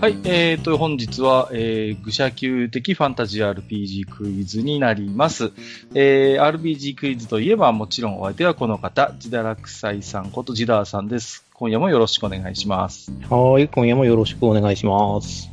はい、えーと、本日は、えー、愚者級的ファンタジー RPG クイズになります。えー、RPG クイズといえば、もちろんお相手はこの方、ジダラクサイさんことジダーさんです。今夜もよろしくお願いします。はい、今夜もよろしくお願いします。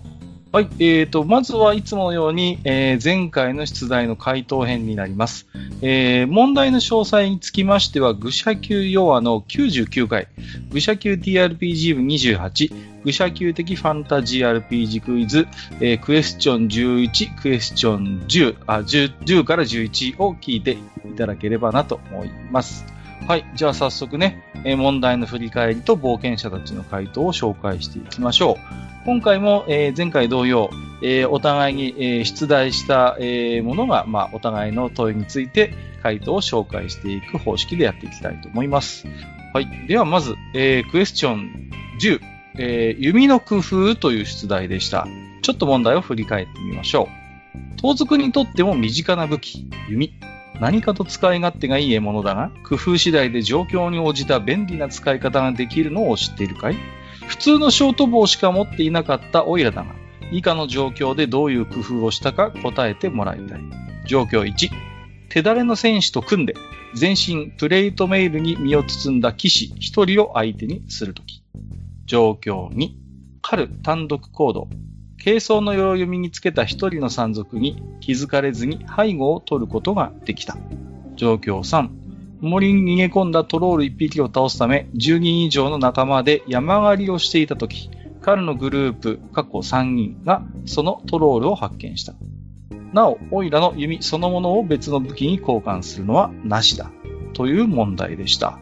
はい、えーと、まずはいつものように、えー、前回の出題の回答編になります。えー、問題の詳細につきましては、愚者級ヨアの99回、愚者級 TRPG 部28、愚者級的ファンタジー RPG クイズ、えー、クエスチョン11、クエスチョン10、あ、10, 10から11を聞いていただければなと思います。はい。じゃあ早速ね、問題の振り返りと冒険者たちの回答を紹介していきましょう。今回も、え、前回同様、え、お互いに、え、出題した、え、ものが、まあ、お互いの問いについて回答を紹介していく方式でやっていきたいと思います。はい。では、まず、えー、クエスチョン10、えー、弓の工夫という出題でした。ちょっと問題を振り返ってみましょう。盗賊にとっても身近な武器、弓。何かと使い勝手がいい獲物だが、工夫次第で状況に応じた便利な使い方ができるのを知っているかい？普通のショート棒しか持っていなかったオイラだが、以下の状況でどういう工夫をしたか答えてもらいたい。状況1、手だれの戦士と組んで、全身プレートメールに身を包んだ騎士1人を相手にするとき。状況2、狩る単独行動。軽装の鎧を身につけた一人の山賊に気づかれずに背後を取ることができた。状況3、森に逃げ込んだトロール1匹を倒すため、10人以上の仲間で山狩りをしていたとき、彼のグループ、過去3人がそのトロールを発見した。なお、オイラの弓そのものを別の武器に交換するのはなしだ。という問題でした。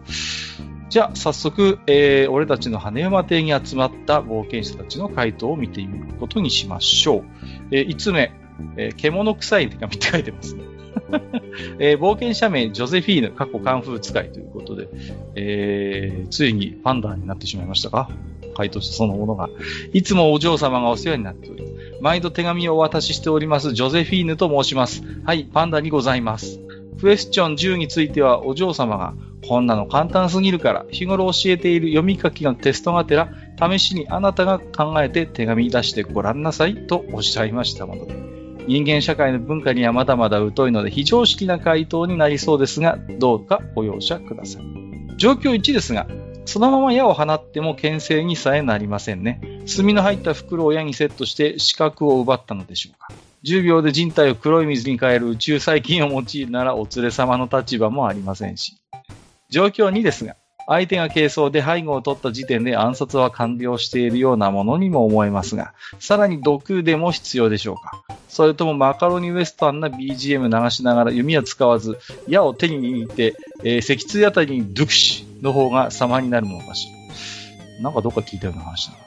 じゃあ、早速、えー、俺たちの羽山邸に集まった冒険者たちの回答を見てみることにしましょう。えー、5つ目、えー、獣臭い手紙って書いてますね。えー、冒険者名、ジョゼフィーヌ、過去カンフー使いということで、えー、ついにパンダになってしまいましたか？回答者そのものが。いつもお嬢様がお世話になっており、毎度手紙をお渡ししております、ジョゼフィーヌと申します。はい、パンダにございます。クエスチョン10については、お嬢様が、こんなの簡単すぎるから、日頃教えている読み書きのテストがてら、試しにあなたが考えて手紙出してごらんなさいとおっしゃいましたもので。人間社会の文化にはまだまだ疎いので非常識な回答になりそうですが、どうかご容赦ください。状況1ですが、そのまま矢を放っても牽制にさえなりませんね。炭の入った袋を矢にセットして視覚を奪ったのでしょうか。10秒で人体を黒い水に変える宇宙細菌を用いるならお連れ様の立場もありませんし。状況2ですが、相手が軽装で背後を取った時点で暗殺は完了しているようなものにも思えますが、さらに毒でも必要でしょうかそれともマカロニウエスタンな BGM 流しながら弓は使わず、矢を手に握って、えー、脊椎あたりにドゥクシの方が様になるものかしら。なんかどっか聞いたような話だな。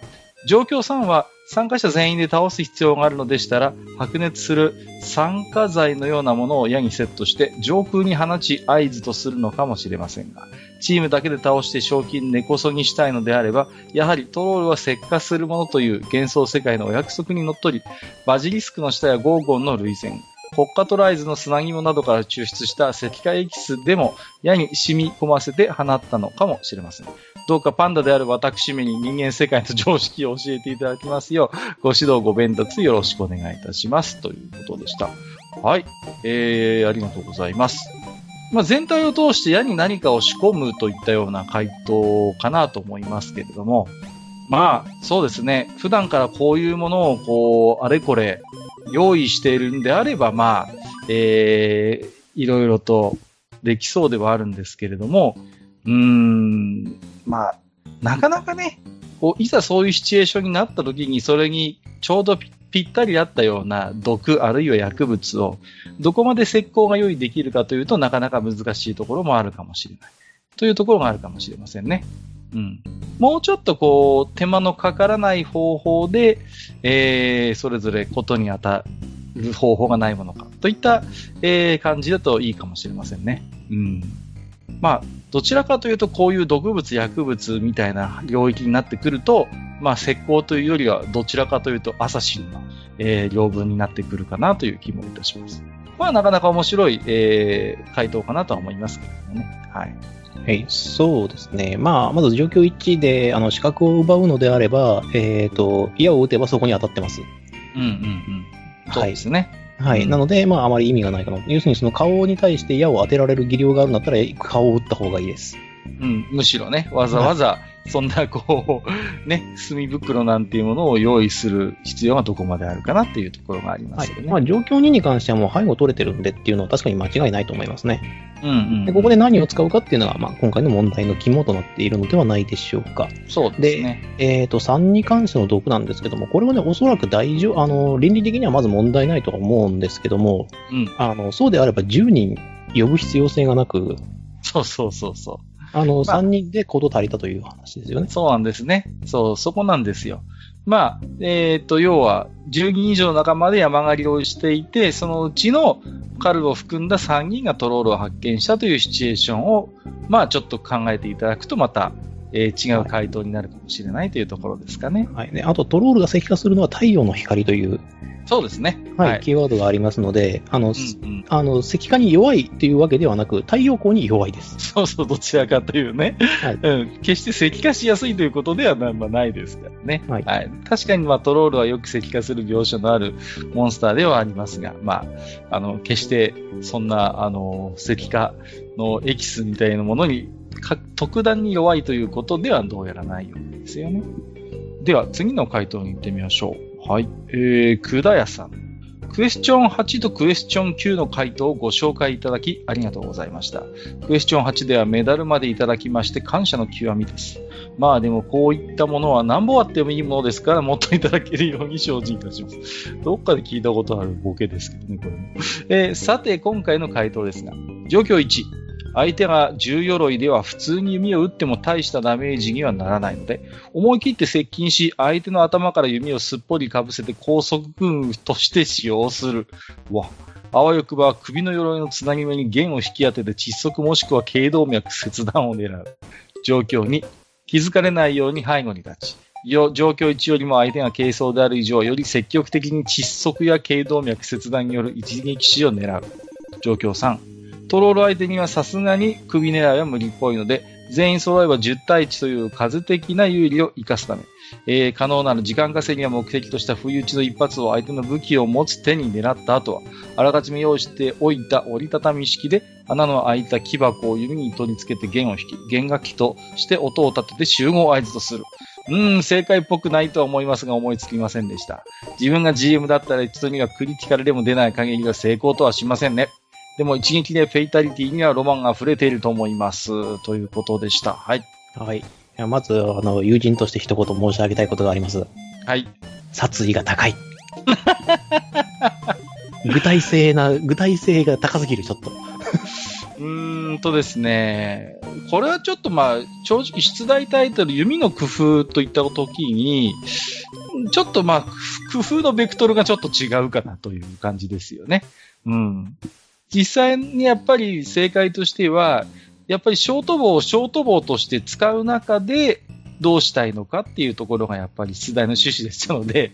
状況3は参加者全員で倒す必要があるのでしたら、白熱する酸化剤のようなものを矢にセットして上空に放ち合図とするのかもしれませんが、チームだけで倒して賞金根こそぎしたいのであれば、やはりトロールは石化するものという幻想世界のお約束にのっとり、バジリスクの下やゴーゴンの類線、ホッカトライズの砂肝などから抽出した石化エキスでも矢に染み込ませて放ったのかもしれません。どうかパンダである私めに人間世界の常識を教えていただきますよう、ご指導ご鞭達よろしくお願いいたします。ということでした。はい。えー、ありがとうございます。まあ、全体を通して矢に何かを仕込むといったような回答かなと思いますけれども、まあ、そうですね。普段からこういうものを、こう、あれこれ、用意しているんであれば、まあ、えー、いろいろとできそうではあるんですけれども、うーん、まあ、なかなかね、こういざそういうシチュエーションになった時に、それにちょうどぴったりあったような毒あるいは薬物をどこまで石膏が用意できるかというとなかなか難しいところもあるかもしれない。というところがあるかもしれませんね。うん。もうちょっとこう、手間のかからない方法で、えー、それぞれことに当たる方法がないものか、といった、えー、感じだといいかもしれませんね。うん。まあ、どちらかというと、こういう毒物、薬物みたいな領域になってくると、まあ、石膏というよりは、どちらかというと、アサシンの、えー、領分になってくるかなという気もいたします。まあ、なかなか面白い、えー、回答かなとは思いますけどね。はい。はい、そうですね。まあ、まず状況一致で、あの、資格を奪うのであれば、えっ、ー、と、矢を撃てばそこに当たってます。うんうんうん。そうですね。はい。なので、まあ、あまり意味がないかな。要するに、その顔に対して矢を当てられる技量があるんだったら、顔を撃った方がいいです。うん、むしろね、わざわざ、そんなこう、ね、墨袋なんていうものを用意する必要がどこまであるかなっていうところがありますよね。はい、まあ、状況2に関してはもう背後取れてるんでっていうのは確かに間違いないと思いますね。うんうん、でここで何を使うかっていうのが、まあ、今回の問題の肝となっているのではないでしょうか。そうですね。で、えっ、ー、と、3に関しての毒なんですけども、これはね、おそらく大丈夫、あの、倫理的にはまず問題ないとは思うんですけども、うん、あの、そうであれば10人呼ぶ必要性がなく、そうそうそうそう。あの、まあ、3人で行動足りたという話ですよね。そうなんですね。そう、そこなんですよ。まあ、えっ、ー、と、要は、10人以上の仲間で山狩りをしていて、そのうちのカルを含んだ3人がトロールを発見したというシチュエーションを、まあ、ちょっと考えていただくと、また、えー、違う回答になるかもしれないというところですかね。はい。ね、あと、トロールが石化するのは太陽の光というそうですね。はい、はい、キーワードがありますので、あの、うんうん、あの、石化に弱いっていうわけではなく、太陽光に弱いです。そうそう、どちらかというね。はい。うん。決して石化しやすいということではまあ、ないですからね。はい。はい、確かに、まあ、トロールはよく石化する描写のあるモンスターではありますが、まあ、あの、決して、そんな、あの、石化のエキスみたいなものに、特段に弱いということではどうやらないようですよね。では、次の回答に行ってみましょう。はい。えー、くだやさん。クエスチョン8とクエスチョン9の回答をご紹介いただきありがとうございました。クエスチョン8ではメダルまでいただきまして感謝の極みです。まあでもこういったものは何本あってもいいものですからもっといただけるように精進いたします。どっかで聞いたことあるボケですけどね、これも。えー、さて今回の回答ですが、状況1。相手が重鎧では普通に弓を撃っても大したダメージにはならないので、思い切って接近し、相手の頭から弓をすっぽりかぶせて高速軍として使用する。わ。あわよくば首の鎧のつなぎ目に弦を引き当てて窒息もしくは頸動脈切断を狙う。状況に気づかれないように背後に立ち、状況1よりも相手が軽装である以上、より積極的に窒息や頸動脈切断による一撃死を狙う。状況3、トロール相手にはさすがに首狙いは無理っぽいので、全員揃えば10対1という数的な有利を生かすため、えー、可能なら時間稼ぎを目的とした不意打ちの一発を相手の武器を持つ手に狙った後は、あらかじめ用意しておいた折りたたみ式で穴の開いた木箱を弓に取り付けて弦を引き、弦楽器として音を立てて集合合図とする。うーん、正解っぽくないとは思いますが思いつきませんでした。自分が GM だったら一度にはクリティカルでも出ない限りは成功とはしませんね。でも一撃でフェイタリティにはロマンが溢れていると思います。ということでした。はい。はい。まず、あの、友人として一言申し上げたいことがあります。はい。殺意が高い。具体性な、具体性が高すぎる、ちょっと。うーんとですね、これはちょっとまあ、正直出題タイトル、弓の工夫といった時に、ちょっとまあ、工夫のベクトルがちょっと違うかなという感じですよね。うん。実際にやっぱり正解としては、やっぱりショート棒をショート棒として使う中でどうしたいのかっていうところがやっぱり出題の趣旨でしたので、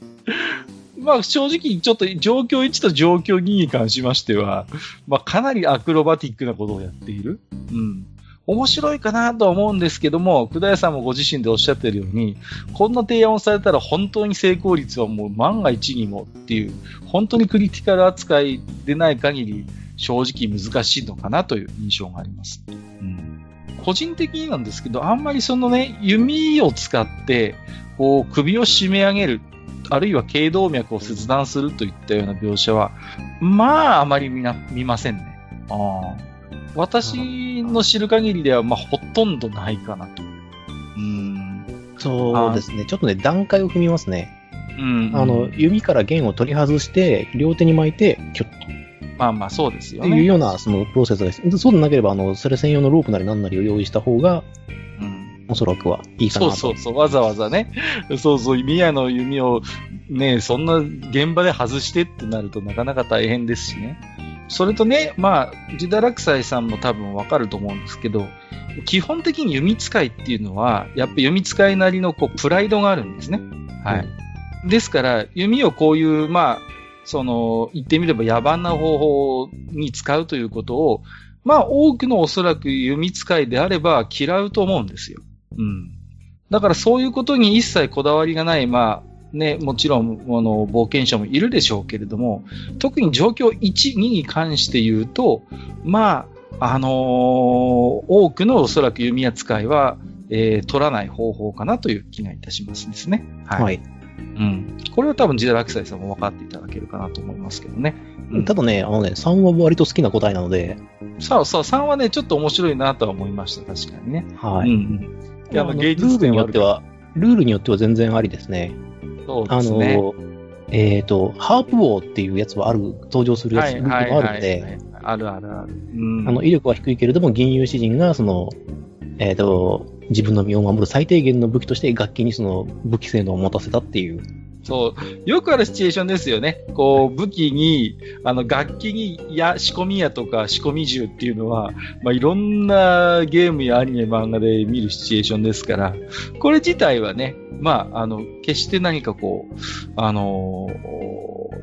まあ正直ちょっと状況1と状況2に関しましては、まあかなりアクロバティックなことをやっている。うん。面白いかなとは思うんですけども、久田屋さんもご自身でおっしゃってるように、こんな提案をされたら本当に成功率はもう万が一にもっていう、本当にクリティカル扱いでない限り、正直難しいのかなという印象があります。うん、個人的になんですけど、あんまりそのね、弓を使って、こう、首を締め上げる、あるいは頸動脈を切断するといったような描写は、まあ、あまり見な見ませんね。あ私の知る限りでは、まあ、ほとんどないかなと。うん。そうですね。ちょっとね、段階を踏みますね。うん、あの、指から弦を取り外して、両手に巻いて、キュッと。まあまあそうですよね。っていうようなそのプロセスです。そうでなければ、あの、それ専用のロープなり何なりを用意した方が、うん、おそらくはいいかなと。そうそうそう、わざわざね。そうそう、宮の弓をね、そんな現場で外してってなるとなかなか大変ですしね。それとね、まあ、ジダラクサイさんも多分わかると思うんですけど、基本的に弓使いっていうのは、やっぱ弓使いなりのこうプライドがあるんですね。はい。うん、ですから、弓をこういう、まあ、その、言ってみれば野蛮な方法に使うということを、まあ多くのおそらく弓使いであれば嫌うと思うんですよ。うん。だからそういうことに一切こだわりがない、まあね、もちろん、あの、冒険者もいるでしょうけれども、特に状況1、2に関して言うと、まあ、あのー、多くのおそらく弓扱いは、えー、取らない方法かなという気がいたしますですね。はい。はい、うん。これは多分、ジダラクサイさんも分かっていただけるかなと思いますけどね。うん、ただね、あのね、3は割と好きな答えなので。そうそう、3はね、ちょっと面白いなとは思いました、確かにね。はい。うん、うん。いや、まあ、芸術点によっては、ルールによっては全然ありですね。そうですね。あの、えっ、ー、と、ハープ王っていうやつはある、登場するやつ、もあるので、あるあるある。うん、あの、威力は低いけれども、銀融詩人が、その、えっ、ー、と、自分の身を守る最低限の武器として楽器にその武器性能を持たせたっていう。そう。よくあるシチュエーションですよね。こう、武器に、あの、楽器に、や、仕込み矢とか仕込み銃っていうのは、まあ、いろんなゲームやアニメ、漫画で見るシチュエーションですから、これ自体はね、まあ、あの、決して何かこう、あの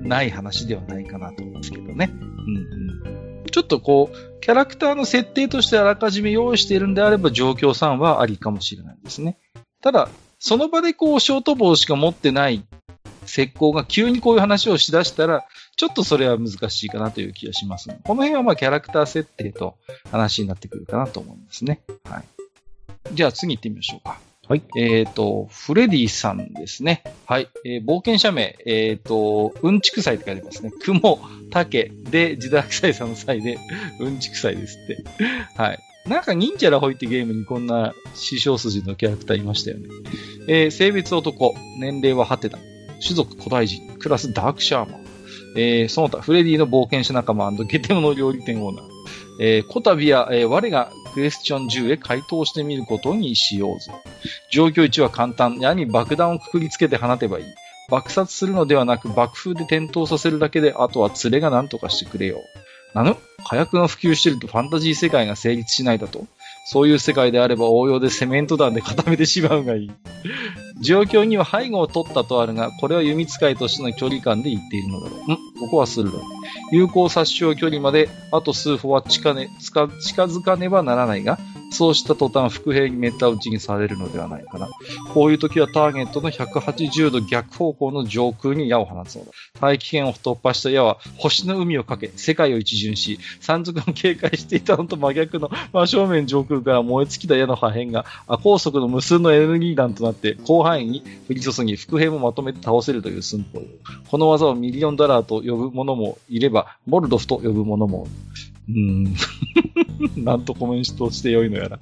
ー、ない話ではないかなと思うんですけどね。うんうん。ちょっとこう、キャラクターの設定としてあらかじめ用意しているんであれば、状況3はありかもしれないですね。ただ、その場でこう、ショート棒しか持ってない石膏が急にこういう話をしだしたら、ちょっとそれは難しいかなという気がします、この辺はまあキャラクター設定と話になってくるかなと思いますね。はい。じゃあ次行ってみましょうか。はい。えっ、ー、と、フレディさんですね。はい。えー、冒険者名、えっ、ー、と、うんちくさいって書いてますね。雲、竹で、自堕臭いさんの際で、うんちくさいですって。はい。なんか忍者ラホイってゲームにこんな師匠筋のキャラクターいましたよね。えー、性別男、年齢はハテナ、種族古代人、クラスダークシャーマン、えー、その他、フレディの冒険者仲間ゲテモノ料理店オーナー、えー、こたびや、えー、我がクエスチョン10へ回答してみることにしようぞ。状況1は簡単。やに爆弾をくくりつけて放てばいい。爆殺するのではなく爆風で転倒させるだけで、あとは連れが何とかしてくれよ。なぬ火薬が普及してるとファンタジー世界が成立しないだと？そういう世界であれば応用でセメント弾で固めてしまうがいい。状況には背後を取ったとあるが、これは弓使いとしての距離感で言っているのだろう。ん？ここはするだろう。有効殺傷距離まであと数歩は近,、ね、近づかねばならないが、そうした途端、伏兵にめった打ちにされるのではないかな。こういう時はターゲットの180度逆方向の上空に矢を放つのだ。大気圏を突破した矢は星の海をかけ、世界を一巡し、山賊の警戒していたのと真逆の真正面上空から燃え尽きた矢の破片が、高速の無数のエネルギー弾となって広範囲に降り注ぎ、伏兵もまとめて倒せるという寸法。この技をミリオンダラーと呼ぶ者もいれば、モルドフと呼ぶ者もうん。なんとコメントしてよいのやら。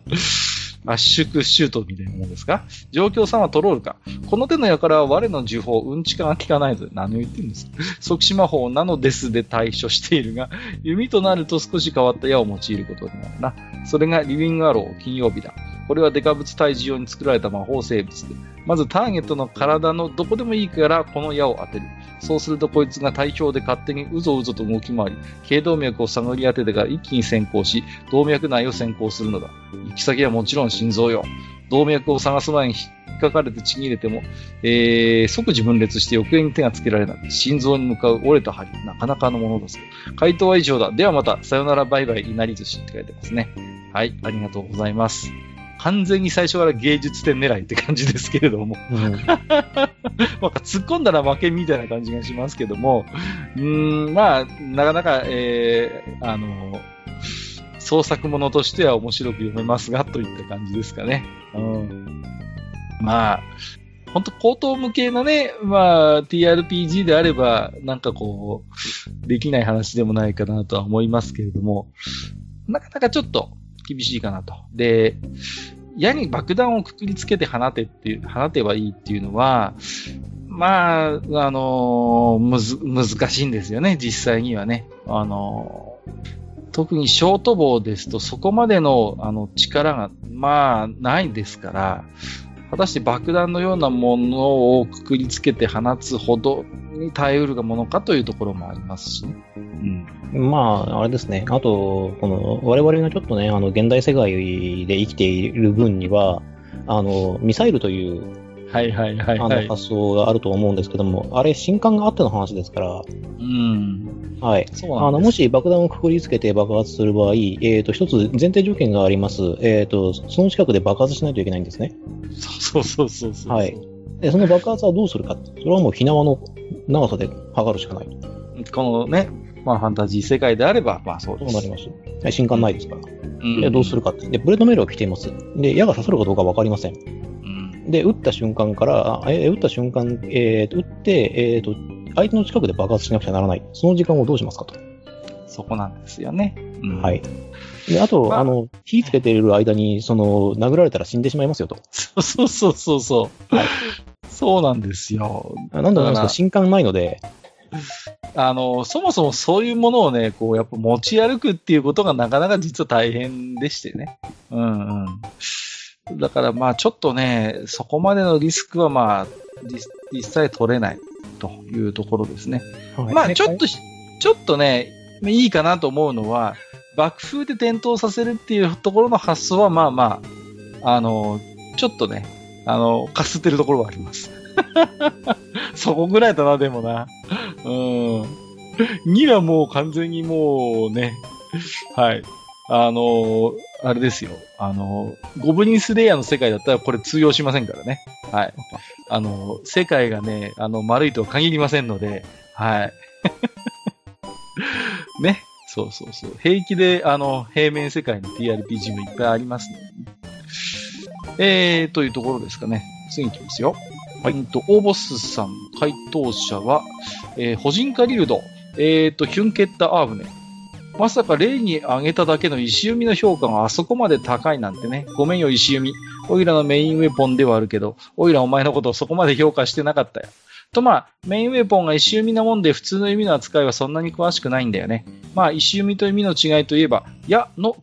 圧縮シュートみたいなもんですか？状況さんはトロールか。この手の輩は我の呪法、うんちかが効かないぞ。何を言ってるんですか？即死魔法なのですで対処しているが、弓となると少し変わった矢を用いることになるな。それがリビングアロー、金曜日だ。これはデカブツ退治用に作られた魔法生物で、まずターゲットの体のどこでもいいからこの矢を当てる。そうするとこいつが体表で勝手にうぞうぞと動き回り、頸動脈を探り当ててから一気に先行し、動脈内を先行するのだ。行き先はもちろん心臓よ。動脈を探す前に引っかかれてちぎれても、えー、即自分裂して翌に手がつけられない。心臓に向かう折れた針。なかなかのものです。回答は以上だ。ではまた、さよならバイバイいなり寿司って書いてますね。はい、ありがとうございます。完全に最初から芸術点狙いって感じですけれども。うん、なんか突っ込んだら負けみたいな感じがしますけども、うん、まあ、なかなか、えー、あの、創作ものとしては面白く読めますが、といった感じですかね。うん、まあ、本当高等無形なね、まあ、TRPG であれば、なんかこう、できない話でもないかなとは思いますけれども、なかなかちょっと、厳しいかなと。で、矢に爆弾をくくりつけて放てっていう、放てばいいっていうのは、まあ、あのー、むず、難しいんですよね、実際にはね。あのー、特にショート棒ですと、そこまでの、あの、力が、まあ、ないですから、果たして爆弾のようなものをくくりつけて放つほどに耐えうるものかというところもありますしね。うん。まあ、あれですね。あと、この、我々がちょっとね、あの、現代世界で生きている分には、あの、ミサイルというはいはいはいあのはい。発想があると思うんですけども、あれ、新刊があっての話ですから、うん。はい。そう。あの、もし爆弾をくくりつけて爆発する場合、えっ、と、一つ前提条件があります。えっ、と、その近くで爆発しないといけないんですね。そうそうそうそう。はい。で、その爆発はどうするか。それはもう、火縄の長さで測るしかない。このね、まあファンタジー世界であれば、まあそうです。そうなります？はい新刊ないですから。うんで、どうするかって。で、ブレードメールを来ています。で、矢が刺さるかどうかわかりません。うん。で、撃った瞬間から、あえ撃った瞬間、えーと、撃って、えーと、相手の近くで爆発しなくちゃならない。その時間をどうしますかと。そこなんですよね。うんはい。で、あと、まああの、火つけている間に、その、殴られたら死んでしまいますよと。そうそうそうそうそう。はいそうなんですよ。あなんだなんですか、新刊ないので、あの、そもそもそういうものをね、こう、やっぱ持ち歩くっていうことがなかなか実は大変でしてね。うんうん。だからまあちょっとね、そこまでのリスクはまあ、実実際取れないというところですね。はいまあちょっとし、ちょっとね、いいかなと思うのは、爆風で点灯させるっていうところの発想はまあまあ、あの、ちょっとね、あの、かすってるところはあります。そこぐらいだな、でもな。うん。2はもう完全にもうね、はい。あの、あれですよ。あの、ゴブリンスレイヤーの世界だったらこれ通用しませんからね。はい。あの、世界がね、あの、丸いとは限りませんので、はい。ね。そうそうそう。平気で、あの、平面世界の TRPG もいっぱいありますので、ね。えー、というところですかね。次に行きますよ。はい。うんと、オーボスさん、回答者は、えー、ホジンカリルド、えーと、ヒュンケッタアーブネ。まさか例に挙げただけの石弓の評価があそこまで高いなんてね。ごめんよ、石弓。オイラのメインウェポンではあるけど、オイラお前のことをそこまで評価してなかったよ。とまあ、メインウェポンが石弓なもんで普通の弓の扱いはそんなに詳しくないんだよね。まあ、石弓と弓の違いといえば、矢の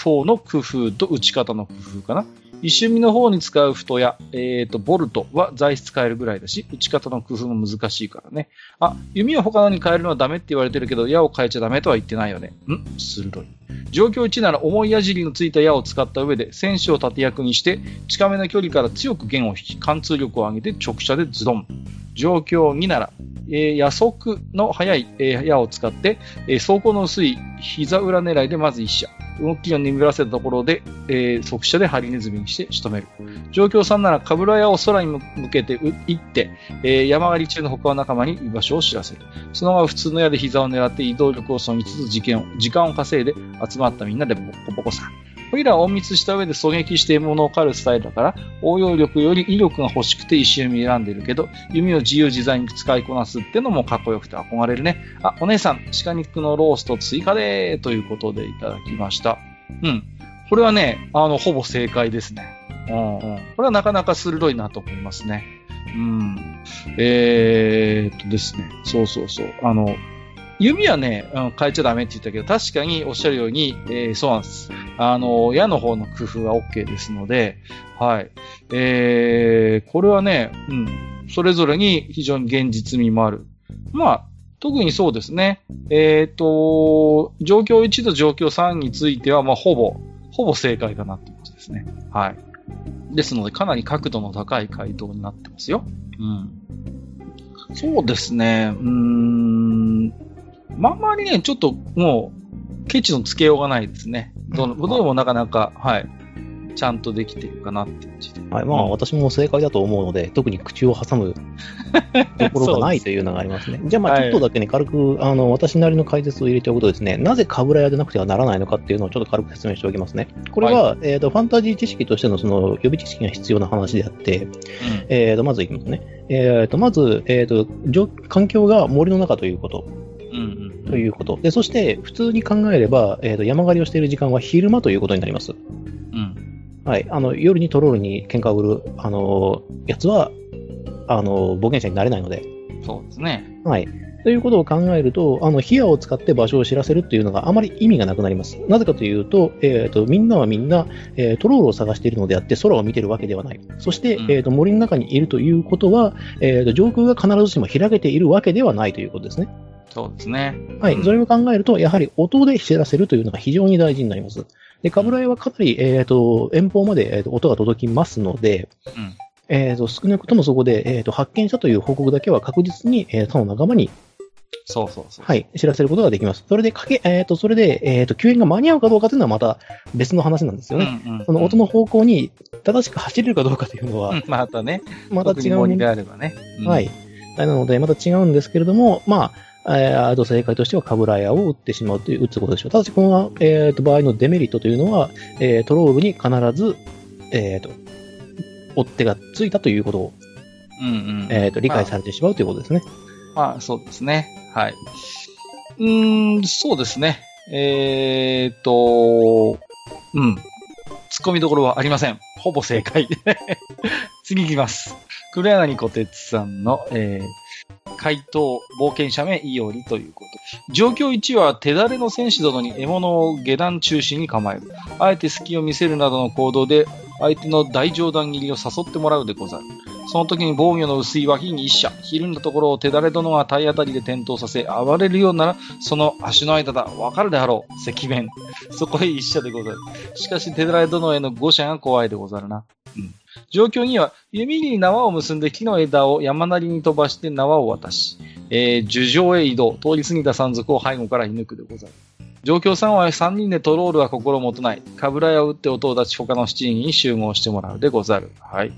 方の工夫と打ち方の工夫かな。一瞬身の方に使う太や、えっ、と、ボルトは材質変えるぐらいだし、打ち方の工夫も難しいからね。あ、弓を他のに変えるのはダメって言われてるけど、矢を変えちゃダメとは言ってないよね。ん？鋭い。状況1なら重い矢尻のついた矢を使った上で、戦士を盾役にして、近めの距離から強く弦を引き、貫通力を上げて直射でズドン。状況2なら、えー、矢速の速い、えー矢を使って、えー走行の薄い膝裏狙いでまず1射。動きを鈍らせたところで、えー速射でハリネズミにして仕留める。状況3なら、かぶら矢を空に向けて撃って、えー山狩り中の他の仲間に居場所を知らせる。その後普通の矢で膝を狙って移動力をそぎつつ時間を稼いで集まったみんなでボコボコさ。これらは隠密した上で狙撃して獲物を狩るスタイルだから、応用力より威力が欲しくて石弓選んでるけど、弓を自由自在に使いこなすってのもかっこよくて憧れるね。あ、お姉さん、鹿肉のロースト追加でーということでいただきました。うん。これはね、あの、ほぼ正解ですね。うんうん。これはなかなか鋭いなと思いますね。うん。えー、っとですね。そうそうそう。あの、弓はね、うん変えちゃダメって言ったけど、確かにおっしゃるように、えーそうなんです。あの、矢の方の工夫は OK ですので、はい。えー、これはね、うん、それぞれに非常に現実味もある。まあ、特にそうですね。えっ、と、状況1と状況3については、まあ、ほぼ、ほぼ正解かなってことですね。はい。ですので、かなり角度の高い回答になってますよ。うん。そうですね。うーん。まあまりね、ちょっともう、ケチのつけようがないですね。どの、どれもなかなか、はい。ちゃんとできてるかなっていう感じで。はい、まあ、うん私も正解だと思うので、特に口を挟む ところがないというのがありますね。じゃあ、まあ、はいちょっとだけね、軽く、あの、私なりの解説を入れておくとですね、なぜかぶら屋でなくてはならないのかっていうのをちょっと軽く説明しておきますね。これは、えっ、と、ファンタジー知識としてのその予備知識が必要な話であって、えっ、と、まずいきますね。えっ、と、まず、えっ、と、状環境が森の中ということ。ということ。で、そして、普通に考えれば、えっ、と、山狩りをしている時間は昼間ということになります。うん。はい。あの、夜にトロールに喧嘩を売る、あの、やつは、あの、冒険者になれないので。そうですね。はい。ということを考えると、あの、ヒアを使って場所を知らせるっていうのがあまり意味がなくなります。なぜかというと、えっ、と、みんなはみんな、えートロールを探しているのであって、空を見てるわけではない。そして、うんえっ、と、森の中にいるということは、えっ、と、上空が必ずしも開けているわけではないということですね。そうですね。はい。うんそれを考えると、やはり音で知らせるというのが非常に大事になります。で、カブライはかなり、えっ、と、遠方まで、えーと音が届きますので、うん。えっ、と、少なくともそこで、えっ、と、発見したという報告だけは確実に、えー他の仲間に、そうそうそう。はい、知らせることができます。それで、かけ、えっ、と、それで、えっ、と、救援が間に合うかどうかというのはまた別の話なんですよね。うんうんその音の方向に正しく走れるかどうかというのはう、んまたね、また違う問特に森であればね。うんはい。。なので、また違うんですけれども、まあ、えーあと正解としてはカブラヤを撃ってしまうという、撃つことでしょう。ただし、この、えーと場合のデメリットというのは、えートロールに必ず、えーと、追っ手がついたということを、うんうん。えーと理解されてしまうということですね。まあ、そうですね。はい。うーん、そうですね。えーっと、うん。突っ込みどころはありません。ほぼ正解。次行きます。黒柳小鉄さんの、えー、回答、冒険者名イオリということ。状況1は手だれの戦士殿に獲物を下段中心に構える。あえて隙を見せるなどの行動で相手の大上段切りを誘ってもらうでござる。その時に防御の薄い脇に一射、ひるんだところを手だれ殿が体当たりで転倒させ、暴れるようなら、その足の間だ。わかるであろう。赤面。そこへ一射でござる。しかし手だれ殿への誤射が怖いでござるな。うん。状況には、弓に縄を結んで木の枝を山なりに飛ばして縄を渡し、えー、樹上へ移動、通り過ぎた山賊を背後から射抜くでござる。状況3は3人でトロールは心もとない。かぶらやを打って音を出し他の7人に集合してもらうでござる。はい。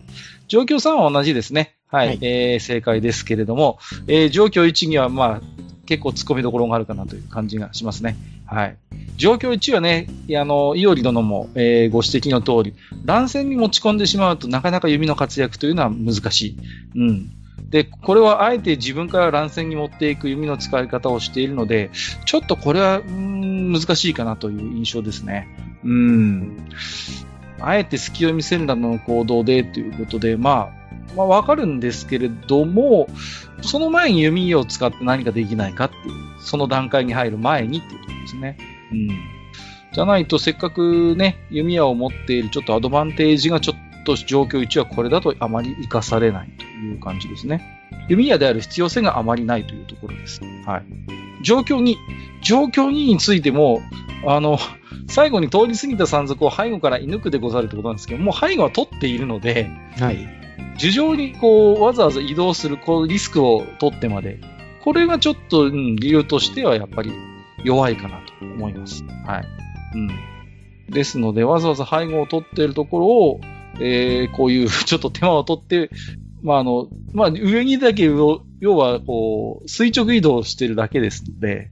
状況3は同じですね。はい。はいえー、正解ですけれども、えー、状況1にはまあ、結構突っ込みどころがあるかなという感じがしますね。はい。状況1はね、あの、いおり殿も、えーご指摘の通り、乱戦に持ち込んでしまうとなかなか弓の活躍というのは難しい。うん。で、これはあえて自分から乱戦に持っていく弓の使い方をしているので、ちょっとこれは、うん、難しいかなという印象ですね。うん。あえて隙を見せるなどの行動でということで、まあ、まあわかるんですけれども、その前に弓を使って何かできないかっていう、その段階に入る前にっていうことですね。うん。じゃないと、せっかくね、弓矢を持っているちょっとアドバンテージがちょっと状況1はこれだとあまり活かされないという感じですね。弓矢である必要性があまりないというところです。はい。状況2。状況2についても、あの、最後に通り過ぎた山賊を背後から射抜くでござるってことなんですけど、もう背後は取っているので、はい。樹上にこう、わざわざ移動する、こう、リスクを取ってまで、これがちょっと、うん、理由としてはやっぱり弱いかなと思います。はい。うん。ですので、わざわざ背後を取っているところを、えー、こういう ちょっと手間を取って、まあ、あの、まあ、上にだけを、要は、こう、垂直移動してるだけですので、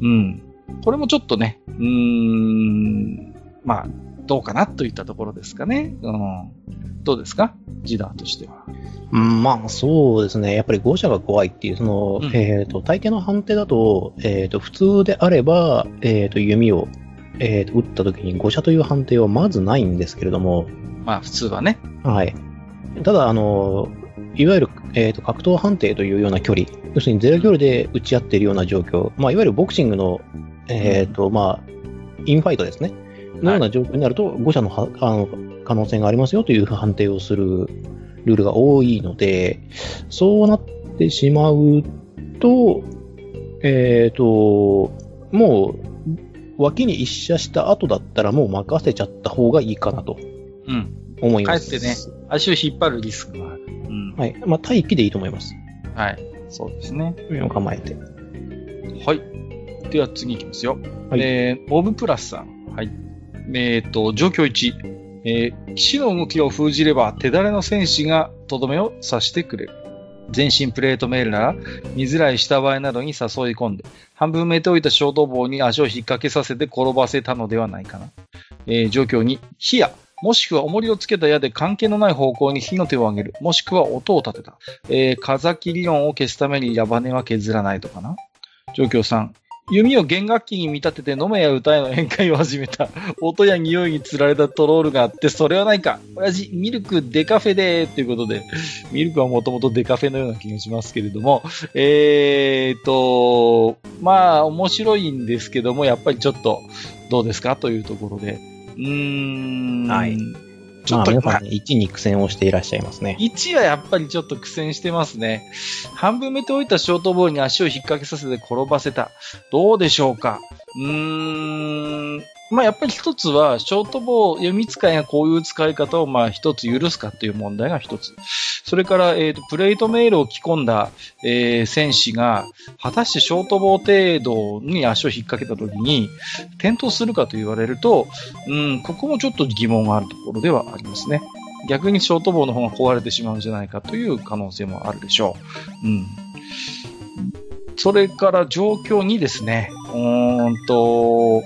うん。これもちょっとね、うーん、まあ、どうかなといったところですかね。うん。どうですか？ジダーとしては。うんまあ、そうですね。やっぱり誤射が怖いっていう、その、うんえっ、と、大抵の判定だと、えっ、と、普通であれば、えっ、と、弓を、えーと打った時に誤射という判定はまずないんですけれども、まあ、普通はね。はい。ただ、あの、いわゆる、えーと格闘判定というような距離、要するにゼロ距離で打ち合っているような状況、まあ、いわゆるボクシングの、えーと、まあ、インファイトですね。のような状況になると、誤射のはあの可能性がありますよという判定をするルールが多いので、そうなってしまうと、えっ、と、もう、脇に一射した後だったらもう任せちゃった方がいいかなとうん。思います。かえってね足を引っ張るリスクがある。うん。はい。まあ、待機でいいと思います。はい。そうですね。構えて。はい。では次いきますよ。はいえー、ボブプラスさん。はい。えっ、と、状況1。えー、騎士の動きを封じれば、手だれの戦士がとどめを刺してくれる。全身プレートメールなら、見づらい下映えなどに誘い込んで、半分埋めておいた衝動棒に足を引っ掛けさせて転ばせたのではないかな。えー状況2、火や、もしくは重りをつけた矢で関係のない方向に火の手を上げる。もしくは音を立てた。えー、風切り音を消すために矢羽は削らないとかな。状況3、弓を弦楽器に見立てて飲めや歌えの宴会を始めた。音や匂いに釣られたトロールがあって、それはないか。親父、ミルクデカフェでーということで、ミルクはもともとデカフェのような気がしますけれども、えーと、まあ、面白いんですけども、やっぱりちょっと、どうですか？というところで。うーん。はいちょっと、まあ、皆まあさん、1に苦戦をしていらっしゃいますね。1はやっぱりちょっと苦戦してますね。半分埋めておいたショートボールに足を引っ掛けさせて転ばせた。どうでしょうか？うーん、まあやっぱり一つは、ショートボー読み使いがこういう使い方をまあ一つ許すかっていう問題が一つ。それから、えっ、と、プレートメールを着込んだ、えー戦士が、果たしてショートボー程度に足を引っ掛けた時に、転倒するかと言われると、うん、ここもちょっと疑問があるところではありますね。逆にショートボーの方が壊れてしまうんじゃないかという可能性もあるでしょう。うん。それから状況にですね、うーんと、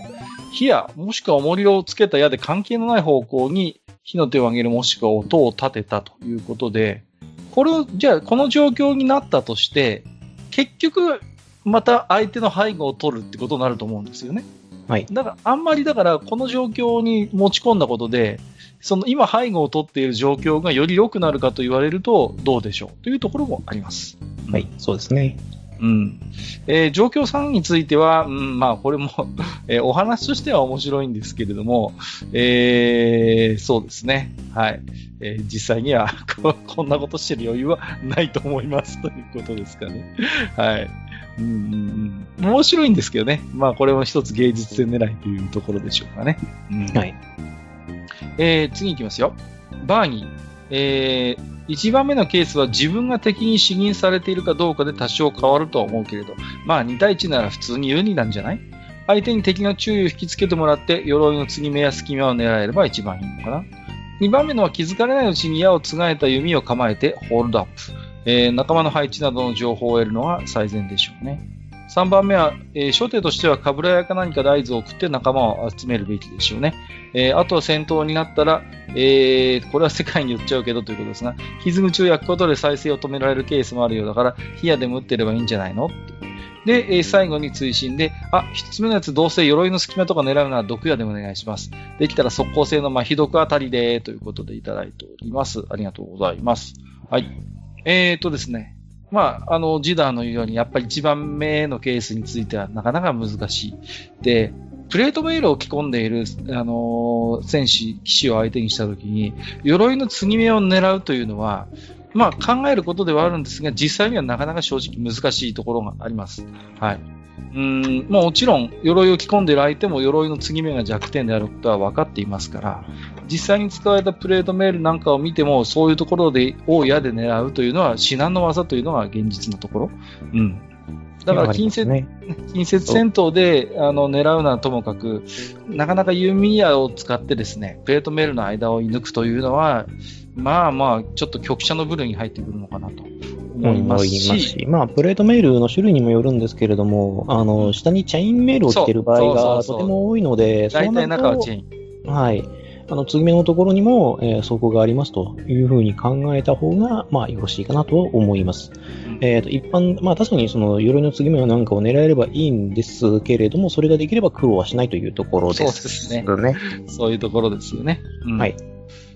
火や、もしくは重りをつけた矢で関係のない方向に火の手を上げるもしくは音を立てたということで、これを、じゃあこの状況になったとして、結局、また相手の背後を取るってことになると思うんですよね。はい。だから、あんまりだから、この状況に持ち込んだことで、その今背後を取っている状況がより良くなるかと言われると、どうでしょうというところもあります。はい。そうですね。うん。えー状況3については、うん、まあ、これも、えーお話としては面白いんですけれども、えーそうですね。はい。えー実際には こ、こんなことしてる余裕はないと思いますということですかね。はい。うんうんうん、面白いんですけどね。まあ、これも一つ芸術性狙いというところでしょうかね。うんはい。えー次いきますよ。バーニー。え1番目のケースは自分が敵に死認されているかどうかで多少変わるとは思うけれど、まあ2対1なら普通に有利なんじゃない？相手に敵の注意を引きつけてもらって、鎧の継ぎ目や隙間を狙えれば一番いいのかな？2番目のは気づかれないうちに矢をつがえた弓を構えてホールドアップ。えー仲間の配置などの情報を得るのが最善でしょうね。3番目は、えー初手としては、かぶらやか何かで合図を送って仲間を集めるべきでしょうね。えーあとは戦闘になったら、えーこれは世界に言っちゃうけどということですが、傷口を焼くことで再生を止められるケースもあるようだから、火矢でも撃ってればいいんじゃないの？で、え最後に追伸で、あ、一つ目のやつどうせ鎧の隙間とか狙うなら毒矢でもお願いします。できたら速攻性の麻痺毒あたりで、ということでいただいております。ありがとうございます。はい。えーとですね。まあ、あの、ジダーのように、やっぱり一番目のケースについてはなかなか難しい。で、プレートメールを着込んでいる、あのー戦士、騎士を相手にしたときに、鎧の継ぎ目を狙うというのは、まあ考えることではあるんですが、実際にはなかなか正直難しいところがあります。はい。うーん、もちろん、鎧を着込んでいる相手も鎧の継ぎ目が弱点であることは分かっていますから、実際に使われたプレートメールなんかを見ても、そういうところで、を矢で狙うというのは至難の技というのが現実のところ。うん。だから、近接、ね。近接戦闘であの狙うのはともかく、なかなか弓矢を使ってですね、プレートメールの間を射抜くというのは、まあまあ、ちょっと局者の部類に入ってくるのかなと思いますし、まあ、プレートメールの種類にもよるんですけれども、あの、下にチェインメールを着てる場合そうそうそうそうがとても多いので、大体中はチェェーン。はい。あの、継ぎ目のところにも、えー、走行がありますというふうに考えた方が、まあ、よろしいかなと思います。えっ、と、一般、まあ、確かにその、鎧の継ぎ目なんかを狙えればいいんですけれども、それができれば苦労はしないというところです。そうですねね。そういうところですよね。うんはい。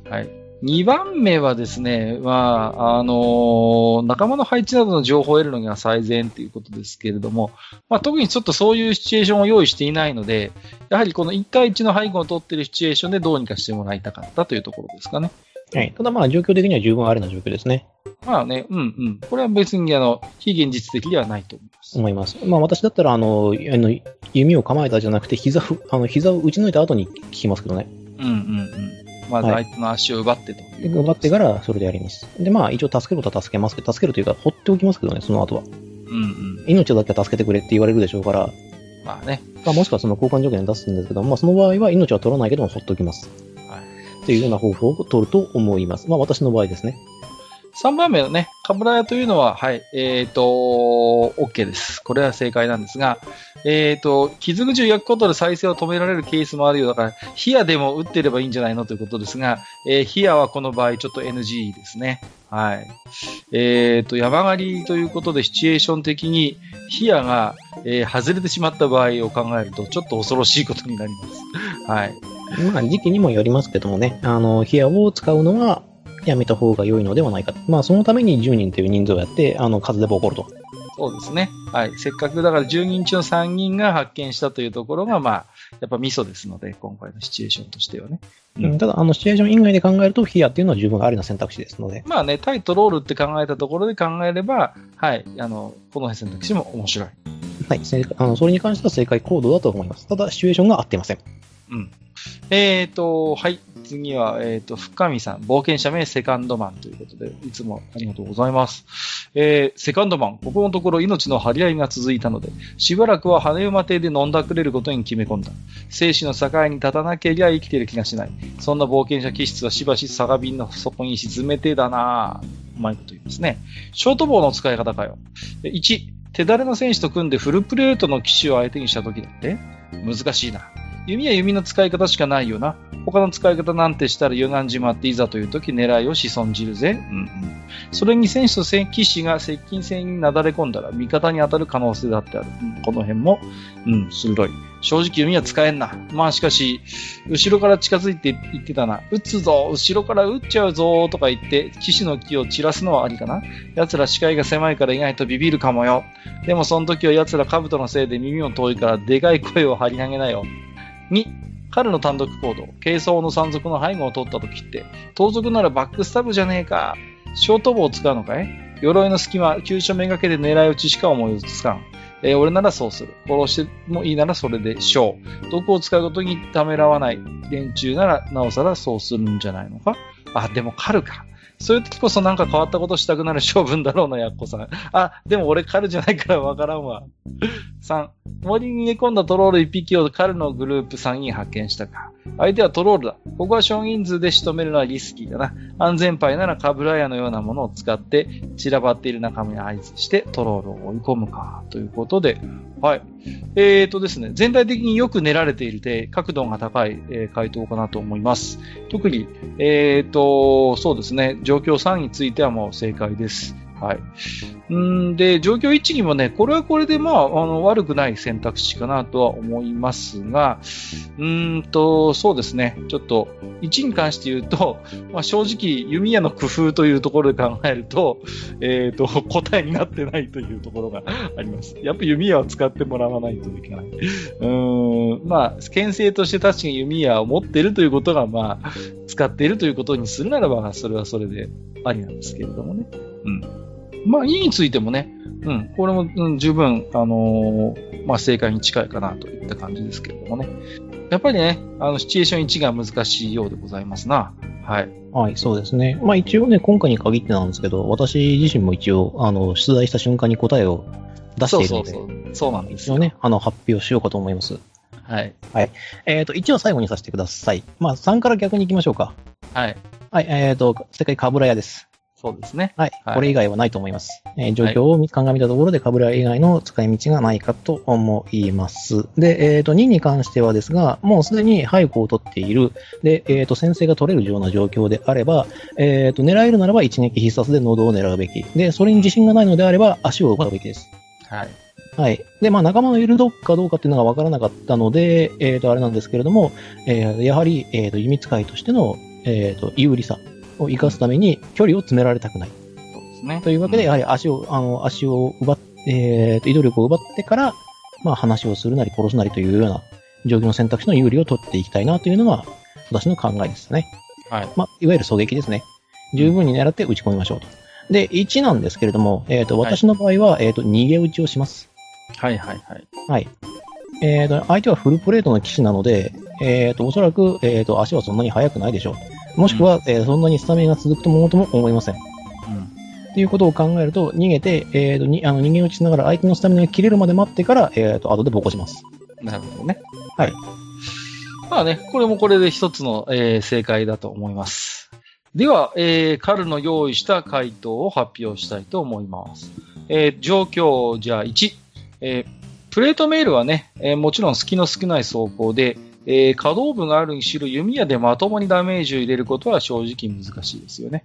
はい。2番目はですね、まあ、あのー仲間の配置などの情報を得るのが最善ということですけれども、まあ、特にちょっとそういうシチュエーションを用意していないので、やはりこの1対1の背後を取っているシチュエーションでどうにかしてもらいたかったというところですかね。はい。ただまあ、状況的には十分ありな状況ですね。まあね、うんうん。これは別にあの、非現実的ではないと思います。思います。まあ、私だったら、あの、あの弓を構えたじゃなくて、膝ふ、あの、膝を打ち抜いた後に効きますけどね。うんうんうん。まずはい相手の足を奪ってとで奪ってから、それでやります。で、まあ、一応助けることは助けますけど、助けるというか、放っておきますけどね、その後は。うんうん。命だけは助けてくれって言われるでしょうから、まあね。まあ、もしくはその交換条件で出すんですけど、まあ、その場合は命は取らないけども、放っておきます。はい。というような方法を取ると思います。まあ、私の場合ですね。3番目のね、カブラヤというのは、はい、えっ、と、OK です。これは正解なんですが、えっ、と、傷口を焼くことで再生を止められるケースもあるようだから、ヒヤでも打ってればいいんじゃないのということですが、えーヒヤはこの場合ちょっと NG ですね。はい。えっ、と、山狩りということでシチュエーション的に、ヒヤが、えー外れてしまった場合を考えると、ちょっと恐ろしいことになります。はい。まあ、時期にもよりますけどもね、あの、ヒアを使うのはやめた方が良いのではないか。まあ、そのために10人という人数をやって、あの、数でボコると。そうですね。はい。せっかくだから10人中の3人が発見したというところが、まあ、やっぱミソですので、今回のシチュエーションとしてはね。うんうんただ、あの、シチュエーション以外で考えると、ヒアっていうのは十分ありな選択肢ですので。まあね、タイとロールって考えたところで考えれば、はい。あの、この選択肢も面白い。はい、あのそれに関しては正解コードだと思います。ただ、シチュエーションが合ってません。うん。えっ、と、はい。次は、えっ、と、深見さん。冒険者名セカンドマンということで、いつもありがとうございます。えーセカンドマン。ここのところ命の張り合いが続いたので、しばらくは羽馬亭で飲んだくれることに決め込んだ。生死の境に立たなけりゃ生きてる気がしない。そんな冒険者気質はしばし酒瓶の底に沈めてだなぁ。うまいこと言いますね。ショートボウの使い方かよ。1、手だれの選手と組んでフルプレートの騎士を相手にした時だって難しいな。弓は弓の使い方しかないよな。他の使い方なんてしたら歪んじまっていざという時狙いをし損じるぜ。うんうん。それに選手と戦騎士が接近戦になだれ込んだら味方に当たる可能性だってある。うんこの辺も、うん、鋭い。正直弓は使えんな。まあしかし、後ろから近づいて言ってたな。撃つぞ後ろから撃っちゃうぞとか言って、騎士の木を散らすのはありかな奴ら視界が狭いから意外とビビるかもよ。でもその時は奴ら兜のせいで耳も遠いからでかい声を張り投げなよ。2、彼の単独行動、軽装の山賊の背後を取った時って、盗賊ならバックスタブじゃねえか。ショートボウを使うのかい？鎧の隙間、急所めがけて狙い撃ちしか思いつかん。えー俺ならそうする。殺してもいいならそれでしょう。毒を使うことにためらわない連中ならなおさらそうするんじゃないのか？あ、でも狩るか。そういう時こそなんか変わったことしたくなる性分だろうな、やっこさん。あ、でも俺狩るじゃないからわからんわ。3、森に逃げ込んだトロール1匹を狩るのグループ3人発見したか。相手はトロールだ。ここは少人数で仕留めるのはリスキーだな。安全牌ならカブラヤのようなものを使って散らばっている仲間に合図してトロールを追い込むか。ということで、はい。えーとですね、全体的によく練られているで、角度が高い、えー回答かなと思います。特に、えーと、そうですね、状況3についてはもう正解です。はい。んで、状況1にもね、これはこれでまあ、あの、悪くない選択肢かなとは思いますが、うんと、そうですね、ちょっと、1に関して言うと、まあ、正直、弓矢の工夫というところで考えると、えっ、と、答えになってないというところが あります。やっぱ弓矢を使ってもらわないといけない。うん、まあ、牽制として確かに弓矢を持っているということが、まあ、使っているということにするならば、それはそれでありなんですけれどもね。うん。まあ、意についてもね、うん、これも、うん、十分、あのーまあ、正解に近いかなといった感じですけれどもね。やっぱりね、あの、シチュエーション1が難しいようでございますな。はい。はい、そうですね。まあ一応ね、今回に限ってなんですけど、私自身も一応、あの、出題した瞬間に答えを出しているので、そうそうそう。そうなんですよ。一応ね、あの、発表しようかと思います。はい。えっ、と、1は最後にさせてください。まあ3から逆に行きましょうか。はい。はい、えっ、と、世界かぶら屋です。そうですね。はい、はいこれ以外はないと思います。えー状況を鑑みたところで、かぶら屋以外の使い道がないかと思います。で、えっ、と、2に関してはですが、もうすでに背後を取っている。で、えっ、と、先制が取れるような状況であれば、えっ、と、狙えるならば一撃必殺で喉を狙うべき。で、それに自信がないのであれば、足を奪うべきです。はい。はい。で、まあ、仲間のいるどかどうかっていうのが分からなかったので、えっ、と、あれなんですけれども、えーやはり、えっ、と、弓使いとしての、えっ、と、有利さを生かすために、距離を詰められたくない。そうですね。というわけで、やはり足を、あの、足を奪っ、えっ、と、移動力を奪ってから、まあ、話をするなり殺すなりというような、状況の選択肢の有利を取っていきたいなというのが、私の考えですね。はい。まあ、いわゆる狙撃ですね。十分に狙って撃ち込みましょうと。で、1なんですけれども、えっ、と、はい私の場合は、えっ、と、逃げ撃ちをします。はいはいはい。はい。えっ、と、相手はフルプレートの騎士なので、えっ、と、おそらく、えっ、と、足はそんなに速くないでしょう。もしくは、えーそんなにスタミナが続くとものとも思いません。うん。っていうことを考えると、逃げて、えっ、と、に、あの、逃げ打ちしながら相手のスタミナが切れるまで待ってから、えっ、と、後でボコします。なるほどね。はい。まあね、これもこれで一つの、えー正解だと思います。では、えーカルの用意した回答を発表したいと思います。えー状況、じゃあ1。えープレートメールはね、えーもちろん隙の少ない走行で、えー可動部があるにしろ弓矢でまともにダメージを入れることは正直難しいですよね。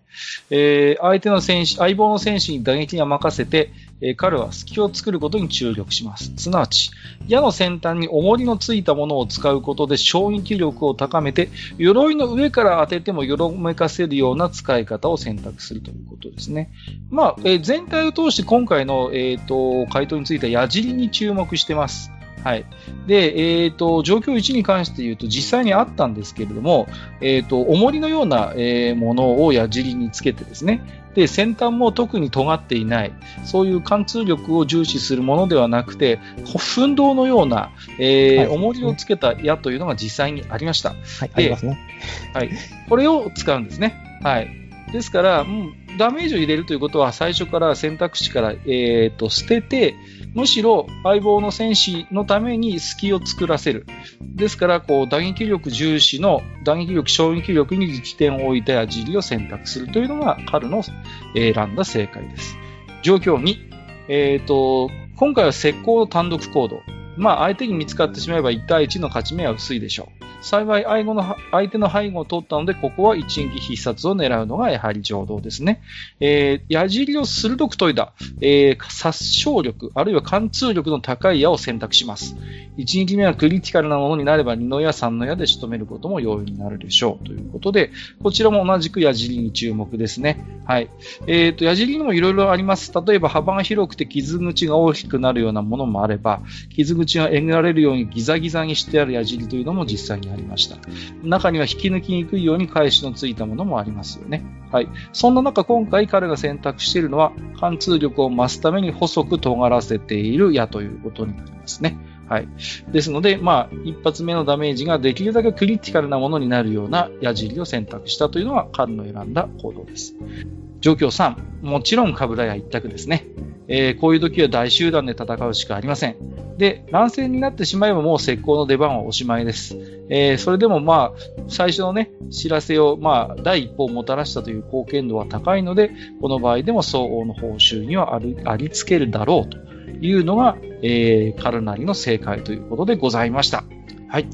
えー相手の戦士、相棒の戦士に打撃に任せて、えー彼は隙を作ることに注力します。すなわち、矢の先端に重りのついたものを使うことで衝撃力を高めて、鎧の上から当ててもよろめかせるような使い方を選択するということですね。まあ、えー全体を通して今回の、えー、と回答については矢尻に注目してます。はい。で、えっ、と、状況1に関して言うと、実際にあったんですけれども、えっ、と、重りのような、えーものを矢尻につけてですね、で、先端も特に尖っていない、そういう貫通力を重視するものではなくて、奮動のような、えーはい重りをつけた矢というのが実際にありました。はい、ありますね。はい。これを使うんですね。はい。ですから、うん、ダメージを入れるということは最初から選択肢から、えー、と捨てて、むしろ相棒の戦士のために隙を作らせる。ですから、こう、打撃力重視の打撃力、衝撃力に力点を置いた矢尻を選択するというのが彼の選んだ正解です。状況2。えっ、と、今回は石膏の単独行動。まあ、相手に見つかってしまえば1対1の勝ち目は薄いでしょう。幸い相手の相手の背後を取ったので、ここは一撃必殺を狙うのがやはり上道ですね。えー、矢尻を鋭く研いだ、えー、殺傷力、あるいは貫通力の高い矢を選択します。一撃目はクリティカルなものになれば2の矢3の矢で仕留めることも容易になるでしょう。ということで、こちらも同じく矢尻に注目ですね。はい。えっ、と、矢尻にもいろいろあります。例えば幅が広くて傷口が大きくなるようなものもあれば、傷口がえぐられるようにギザギザにしてある矢尻というのも実際にありました。中には引き抜きにくいように返しのついたものもありますよね。はい。そんな中、今回彼が選択しているのは、貫通力を増すために細く尖らせている矢ということになりますね。はい。ですので、まあ、一発目のダメージができるだけクリティカルなものになるような矢尻を選択したというのが彼の選んだ行動です。状況3、もちろんカブラヤ一択ですね。えーこういう時は大集団で戦うしかありません。で、乱戦になってしまえばもう石膏の出番はおしまいです。えーそれでもまあ、最初のね、知らせを、まあ、第一歩をもたらしたという貢献度は高いので、この場合でも相応の報酬にはあるありつけるだろうというのが、えー、カルナリの正解ということでございました。はい。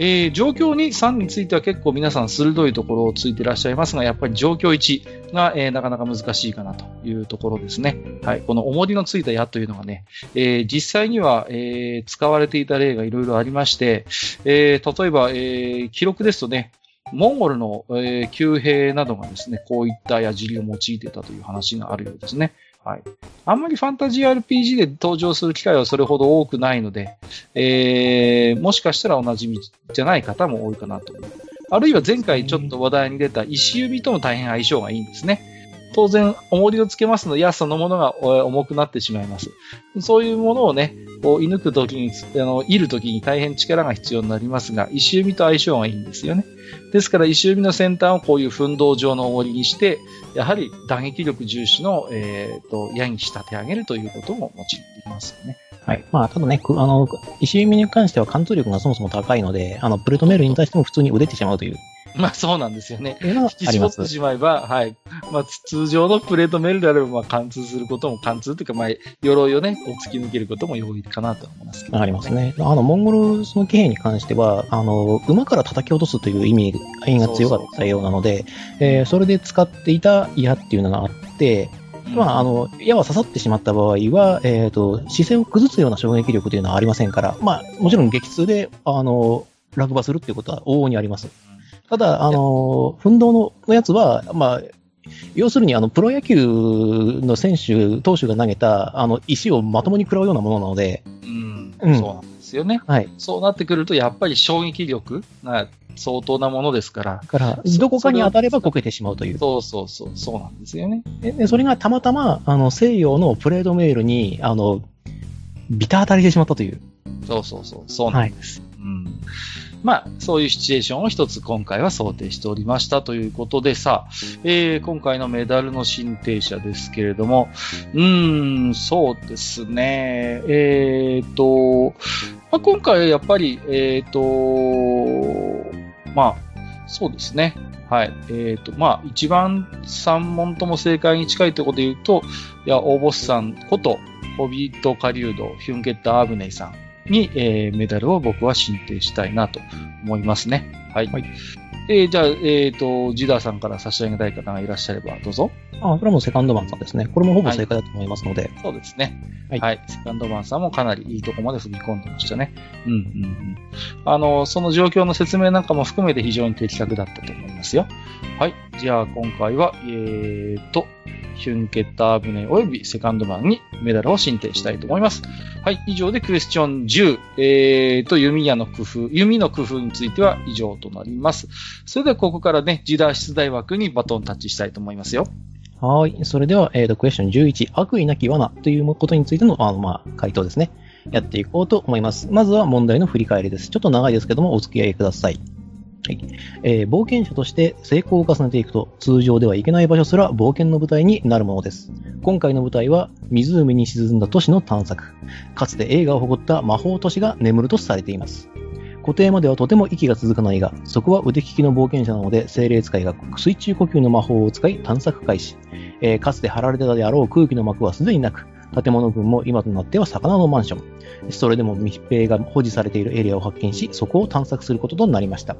えー状況2、3については結構皆さん鋭いところをついていらっしゃいますが、やっぱり状況1が、えーなかなか難しいかなというところですね。はい。この重りのついた矢というのがね、えー実際には、え使われていた例がいろいろありまして、え例えば、え記録ですとね、モンゴルの、えー旧兵などがですね、こういった矢尻を用いていたという話があるようですね。はい。あんまりファンタジー RPG で登場する機会はそれほど多くないので、えーもしかしたらおなじみじゃない方も多いかなと思う。あるいは前回ちょっと話題に出た石指とも大変相性がいいんですね。当然、重りをつけますので、矢そのものが重くなってしまいます。そういうものをね、こう、射抜くときに、あの、射るときに大変力が必要になりますが、石指と相性がいいんですよね。ですから、石指の先端をこういう奮動状の重りにして、やはり打撃力重視の、えっ、と、矢に仕立て上げるということももちろんできますよね。はい。まあ、ただね、あの、石弓に関しては貫通力がそもそも高いので、あの、プレートメールに対しても普通に腕てしまうという、まあ、そうなんですよね。引き絞って。しまえば、はい。まあ、つ通常のプレートメールであれば、まあ、貫通することも、貫通というか、まあ、鎧をね、こう突き抜けることも容易かなと思いますけど、あります。ね。あの、モンゴルその騎兵に関しては、あの、馬から叩き落とすという意味、意味が強かったようなので、えーそれで使っていた矢っていうのがあって、まあ、あの、矢は刺さってしまった場合は、えっ、と、姿勢を崩すような衝撃力というのはありませんから、まあ、もちろん激痛で、あの、落馬するっていうことは往々にあります。ただ、あの、奮闘ののやつは、まあ、要するに、あの、プロ野球の選手、投手が投げた、あの、石をまともに食らうようなものなので、うん、うんそうなんですよね。はい。そうなってくると、やっぱり衝撃力が相当なものですから、だから、そどこかに当たればこけてしまうという。そうそうそう、そうなんですよね。ででそれがたまたま、あの、西洋のプレードメールに、あの、ビタ当たりしてしまったという。そうそうそう、そうなんです。うん。まあ、そういうシチュエーションを一つ今回は想定しておりましたということでさ、えー今回のメダルの申請者ですけれども、うーん、そうですね、えーと、まあ、今回やっぱり、えーと、まあ、そうですね。はい。えっ、と、まあ、一番3問とも正解に近いということで言うと、いや、大ボスさんこと、ホビット狩人、ヒュンケッタ・アーブネイさんに、えーメダルを僕は申請したいなと思いますね。はい。はいえーじゃあ、えっ、と、ジダーさんから差し上げたい方がいらっしゃれば、どうぞ。あ、これはもうセカンドマンさんですね。これもほぼ正解だと思いますので。そうですね。は。はいいセカンドマンさんもかなりいいとこまで踏み込んでましたね。うんうんうん。あの、その状況の説明なんかも含めて非常に的確だったと思いますよ。はい。じゃあ、今回は、えーと、ヒュンケッターブネ及びセカンドマンにメダルを進呈したいと思います。はい。以上でクエスチョン10、えーと、弓矢の工夫、弓の工夫については以上となります。それではここからね、ジダ出題枠にバトンタッチしたいと思いますよ。はい。それでは、えっ、と、クエスチョン11、悪意なき罠ということについての、あの、まあ、回答ですね。やっていこうと思います。まずは問題の振り返りです。ちょっと長いですけども、お付き合いください。はい。えー冒険者として成功を重ねていくと、通常では行けない場所すら冒険の舞台になるものです。今回の舞台は、湖に沈んだ都市の探索。かつて映画を誇った魔法都市が眠るとされています。固定まではとても息が続かないが、そこは腕利きの冒険者なので、精霊使いが水中呼吸の魔法を使い探索開始。えーかつて張られてたであろう空気の膜はすでになく、建物群も今となっては魚のマンション。それでも密閉が保持されているエリアを発見し、そこを探索することとなりました。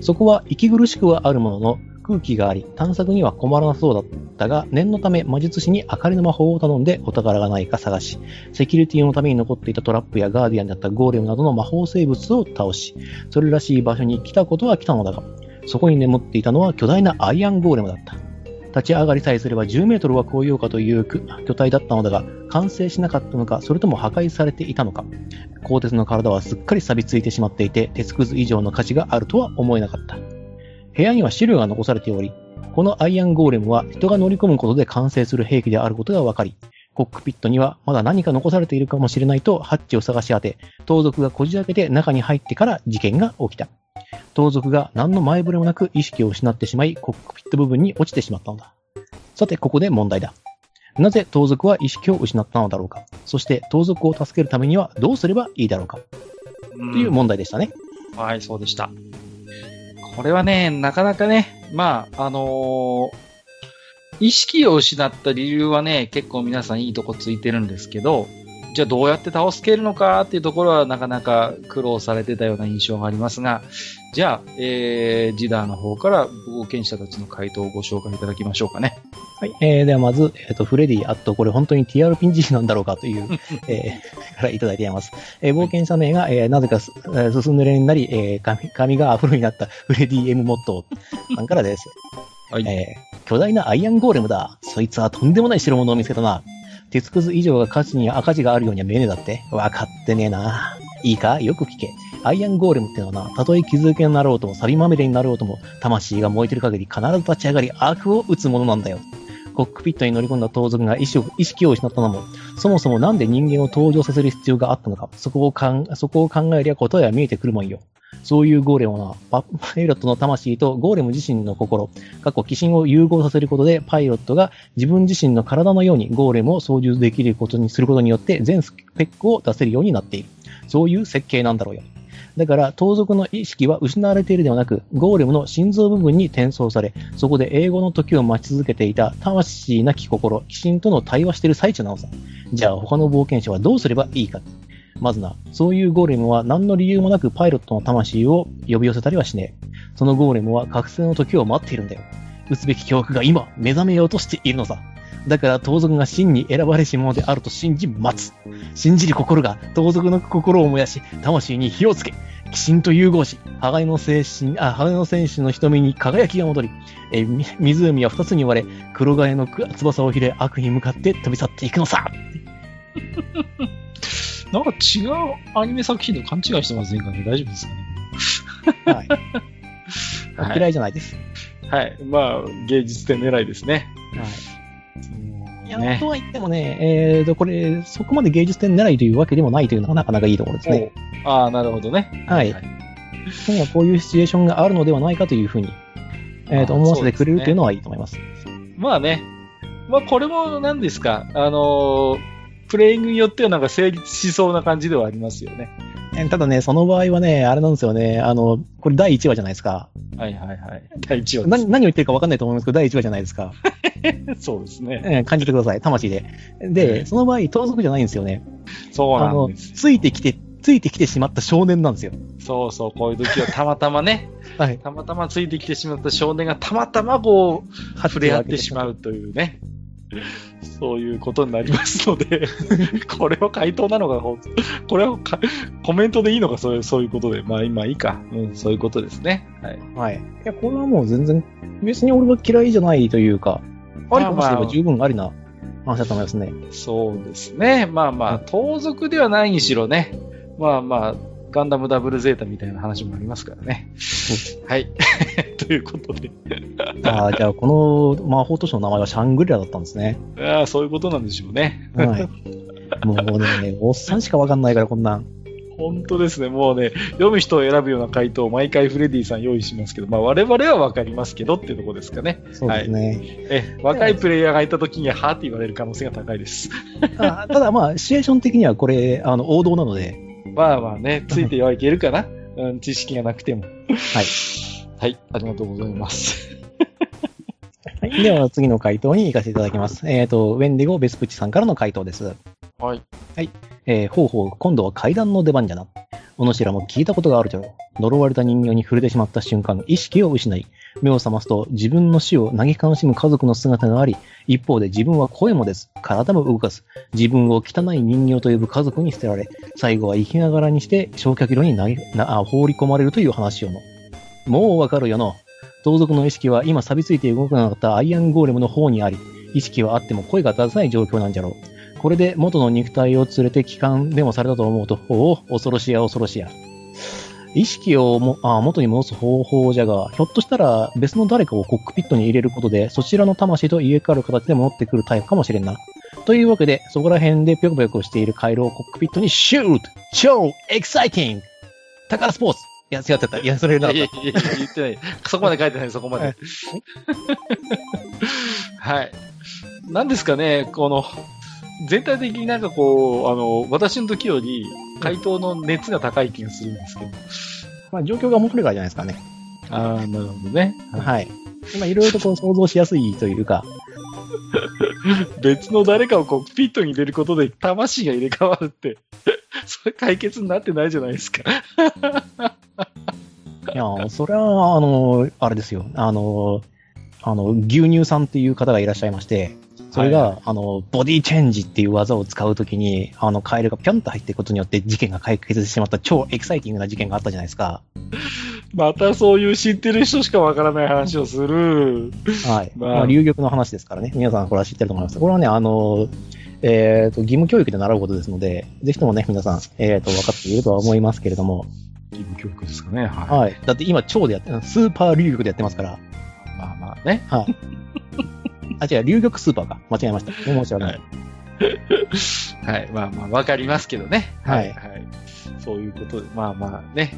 そこは息苦しくはあるものの、空気があり、探索には困らなそうだったが、念のため魔術師に明かりの魔法を頼んでお宝がないか探し、セキュリティのために残っていたトラップやガーディアンだったゴーレムなどの魔法生物を倒し、それらしい場所に来たことは来たのだが、そこに眠っていたのは巨大なアイアンゴーレムだった。立ち上がりさえすれば10メートルは超えようかという巨体だったのだが、完成しなかったのか、それとも破壊されていたのか。鋼鉄の体はすっかり錆びついてしまっていて、鉄くず以上の価値があるとは思えなかった。部屋には資料が残されており、このアイアンゴーレムは人が乗り込むことで完成する兵器であることが分かり、コックピットにはまだ何か残されているかもしれないとハッチを探し当て、盗賊がこじ開けて中に入ってから事件が起きた。盗賊が何の前触れもなく意識を失ってしまい、コックピット部分に落ちてしまったのだ。さて、ここで問題だ。なぜ盗賊は意識を失ったのだろうかそして盗賊を助けるためにはどうすればいいだろうかという問題でしたね。はい、そうでした。これはね、なかなかね、まあ、あのー意識を失った理由はね、結構皆さんいいとこついてるんですけど、じゃあどうやって倒すけるのかっていうところはなかなか苦労されてたような印象がありますが、じゃあ、えー、ジダーの方から冒険者たちの回答をご紹介いただきましょうかね。はい。えー、ではまず、えっ、と、フレディ、あと、これ本当に TRPG なんだろうかという、えー、からいただいています。えー冒険者名が、えーなぜかす、えー進んでれになり、えー髪、髪がアフロになったフレディ M モットーさんからです。はい。えー巨大なアイアンゴーレムだ。そいつはとんでもない代物を見つけたな。鉄くず以上が価値に赤字があるようには見えねえだって。わかってねえな。いいか？よく聞け。アイアンゴーレムってのはな、たとえ傷受けになろうとも、錆びまみれになろうとも、魂が燃えてる限り必ず立ち上がり悪を打つものなんだよ。コックピットに乗り込んだ盗賊が意識を意識を失ったのも、そもそもなんで人間を登場させる必要があったのか、そこをかん、そこを考えりゃ答えは見えてくるもんよ。そういうゴーレムは、パイロットの魂とゴーレム自身の心、過去、鬼神を融合させることで、パイロットが自分自身の体のようにゴーレムを操縦できることにすることによって、全スペックを出せるようになっている。そういう設計なんだろうよ。だから、盗賊の意識は失われているではなく、ゴーレムの心臓部分に転送され、そこで英語の時を待ち続けていた魂なき心、鬼神との対話している最中なのさ。じゃあ、他の冒険者はどうすればいいか。まずな、そういうゴーレムは何の理由もなくパイロットの魂を呼び寄せたりはしねえ。そのゴーレムは覚醒の時を待っているんだよ。打つべき教育が今、目覚めようとしているのさ。だから盗賊が真に選ばれし者であると信じ待つ。信じる心が盗賊の心を燃やし、魂に火をつけ、鬼神と融合し、鋼の精神、あ、鋼の戦士の瞳に輝きが戻り、え湖は二つに割れ、黒ガエの翼をひれ、悪に向かって飛び去っていくのさ。なんか違うアニメ作品と勘違いしてませんかね大丈夫ですかね？はい。はい嫌いじゃないです。はい。まあ、芸術点狙いですね。はい。いや、ねとは言ってもね、えーと、これ、そこまで芸術点狙いというわけでもないというのがなかなかいいところですね。おああ、なるほどね。はい。今こういうシチュエーションがあるのではないかというふうに、えーと、思わせてくれるというのはいいと思います。まあね。まあ、これも何ですか？あのープレイングによってはなんか成立しそうな感じではありますよね。えーただね、その場合はね、あれなんですよね、あの、これ第1話じゃないですか。はいはいはい。第一話で何何を言ってるか分かんないと思いますけど、第1話じゃないですか。す。そうですね。えー感じてください、魂で。えで、えその場合、盗賊じゃないんですよね。そうあの、なんです。ついてきて、ついてきてしまった少年なんですよ。そうそう、こういう時はたまたまね、はい。たまたまついてきてしまった少年がたまたまこう、触れ合ってしまうというね。そういうことになりますので、これは回答なのか、これはかコメントでいいのか、そういうそういうことで。まあ今いいか。うん、そういうことですね。はい。はい。いや、これはもう全然、別に俺は嫌いじゃないというか、ありかもしれば十分ありな話だと思いますね。そうですね。まあまあ、盗賊ではないにしろね。まあまあ、ガンダムダブルゼータみたいな話もありますからね。はい。ということで。ああ、じゃあこの魔法都市の名前はシャングリラだったんですね。ああ、そういうことなんでしょうね。はい。もうね、おっさんしかわかんないから、こんなん。本当ですね。もうね、読む人を選ぶような回答を毎回フレディさん用意しますけど、まあ我々はわかりますけどっていうところですかね。そうですね。え、若いプレイヤーがいた時には、はって言われる可能性が高いです。あただまあ、シチュエーション的にはこれ、あの、王道なので、まあまあね、ついてはいけるかな。うん、知識がなくても。はい。はい、ありがとうございます。はい、では次の回答に行かせていただきます。えっ、と、ウェンディゴ・ベスプチさんからの回答です。はい。えー、ほうほう、今度は階段の出番じゃな。おのしらも聞いたことがあるじゃろ。呪われた人形に触れてしまった瞬間、意識を失い、目を覚ますと自分の死を嘆かしむ家族の姿があり、一方で自分は声も出ず、体も動かず、自分を汚い人形と呼ぶ家族に捨てられ、最後は生きながらにして焼却炉に投げな放り込まれるという話よの。もうわかるよの。盗賊の意識は今錆びついて動かなかったアイアンゴーレムの方にあり、意識はあっても声が出せない状況なんじゃろう。これで元の肉体を連れて帰還でもされたと思うと、おお、恐ろしや恐ろしや。意識をもあ元に戻す方法じゃが、ひょっとしたら別の誰かをコックピットに入れることで、そちらの魂と入れ替わる形で戻ってくるタイプかもしれんな。というわけで、そこら辺でぴょこぴょこしている回路をコックピットにシュート超エキサイティング宝スポーツいや、違ってた。いや、それいなかった。やいやいや、言ってない。そこまで書いてない、そこまで。はい。なんですかね、この、全体的になんかこう、あの、私の時より、回答の熱が高い気がするんですけど。まあ、状況が面白いからじゃないですかね。ああ、なるほどね。はい。今、いろいろとこう想像しやすいというか、別の誰かをコックピットに入れることで魂が入れ替わるって、それ解決になってないじゃないですか。いや、それは、あの、あれですよ。あの、あの、牛乳さんっていう方がいらっしゃいまして、それが、はいあの、ボディチェンジっていう技を使うときに、あの、カエルがピョンと入っていくことによって事件が解決してしまった超エキサイティングな事件があったじゃないですか。またそういう知ってる人しかわからない話をする。はい。まあまあ、流玉の話ですからね。皆さんこれは知ってると思います。これはね、あの、えっ、と、義務教育で習うことですので、ぜひともね、皆さん、えっ、と、分かっているとは思いますけれども、義務教育ですかね。はい。はい。だって今、超でやって、スーパー流玉でやってますから、まあまあね。はい。あ、違う、流玉スーパーか。間違えました。申し訳ない。はい。まあまあ、わかりますけどね。はいはい。そういうことで、まあまあね。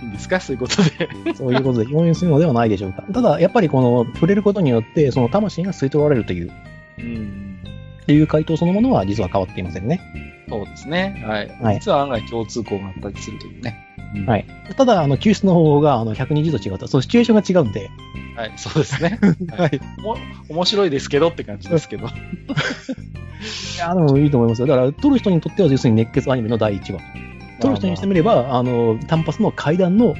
いいんですか？そういうことで。そういうことで応援するのではないでしょうか。ただ、やっぱりこの、触れることによって、その魂が吸い取られるという、うん。っていう回答そのものは実は変わっていませんね。そうですね。はい。はい実は案外共通項があったりするというね。うんはい。ただ、あの、救出の方法が、あの、120度違うと、そう、シチュエーションが違うんで、はい。そうですね。はい。も面白いですけどって感じですけど。いや、でもいいと思いますよ。だから、撮る人にとっては、要するに熱血アニメの第1話。撮る人にしてみれば、あの、単発の階段の、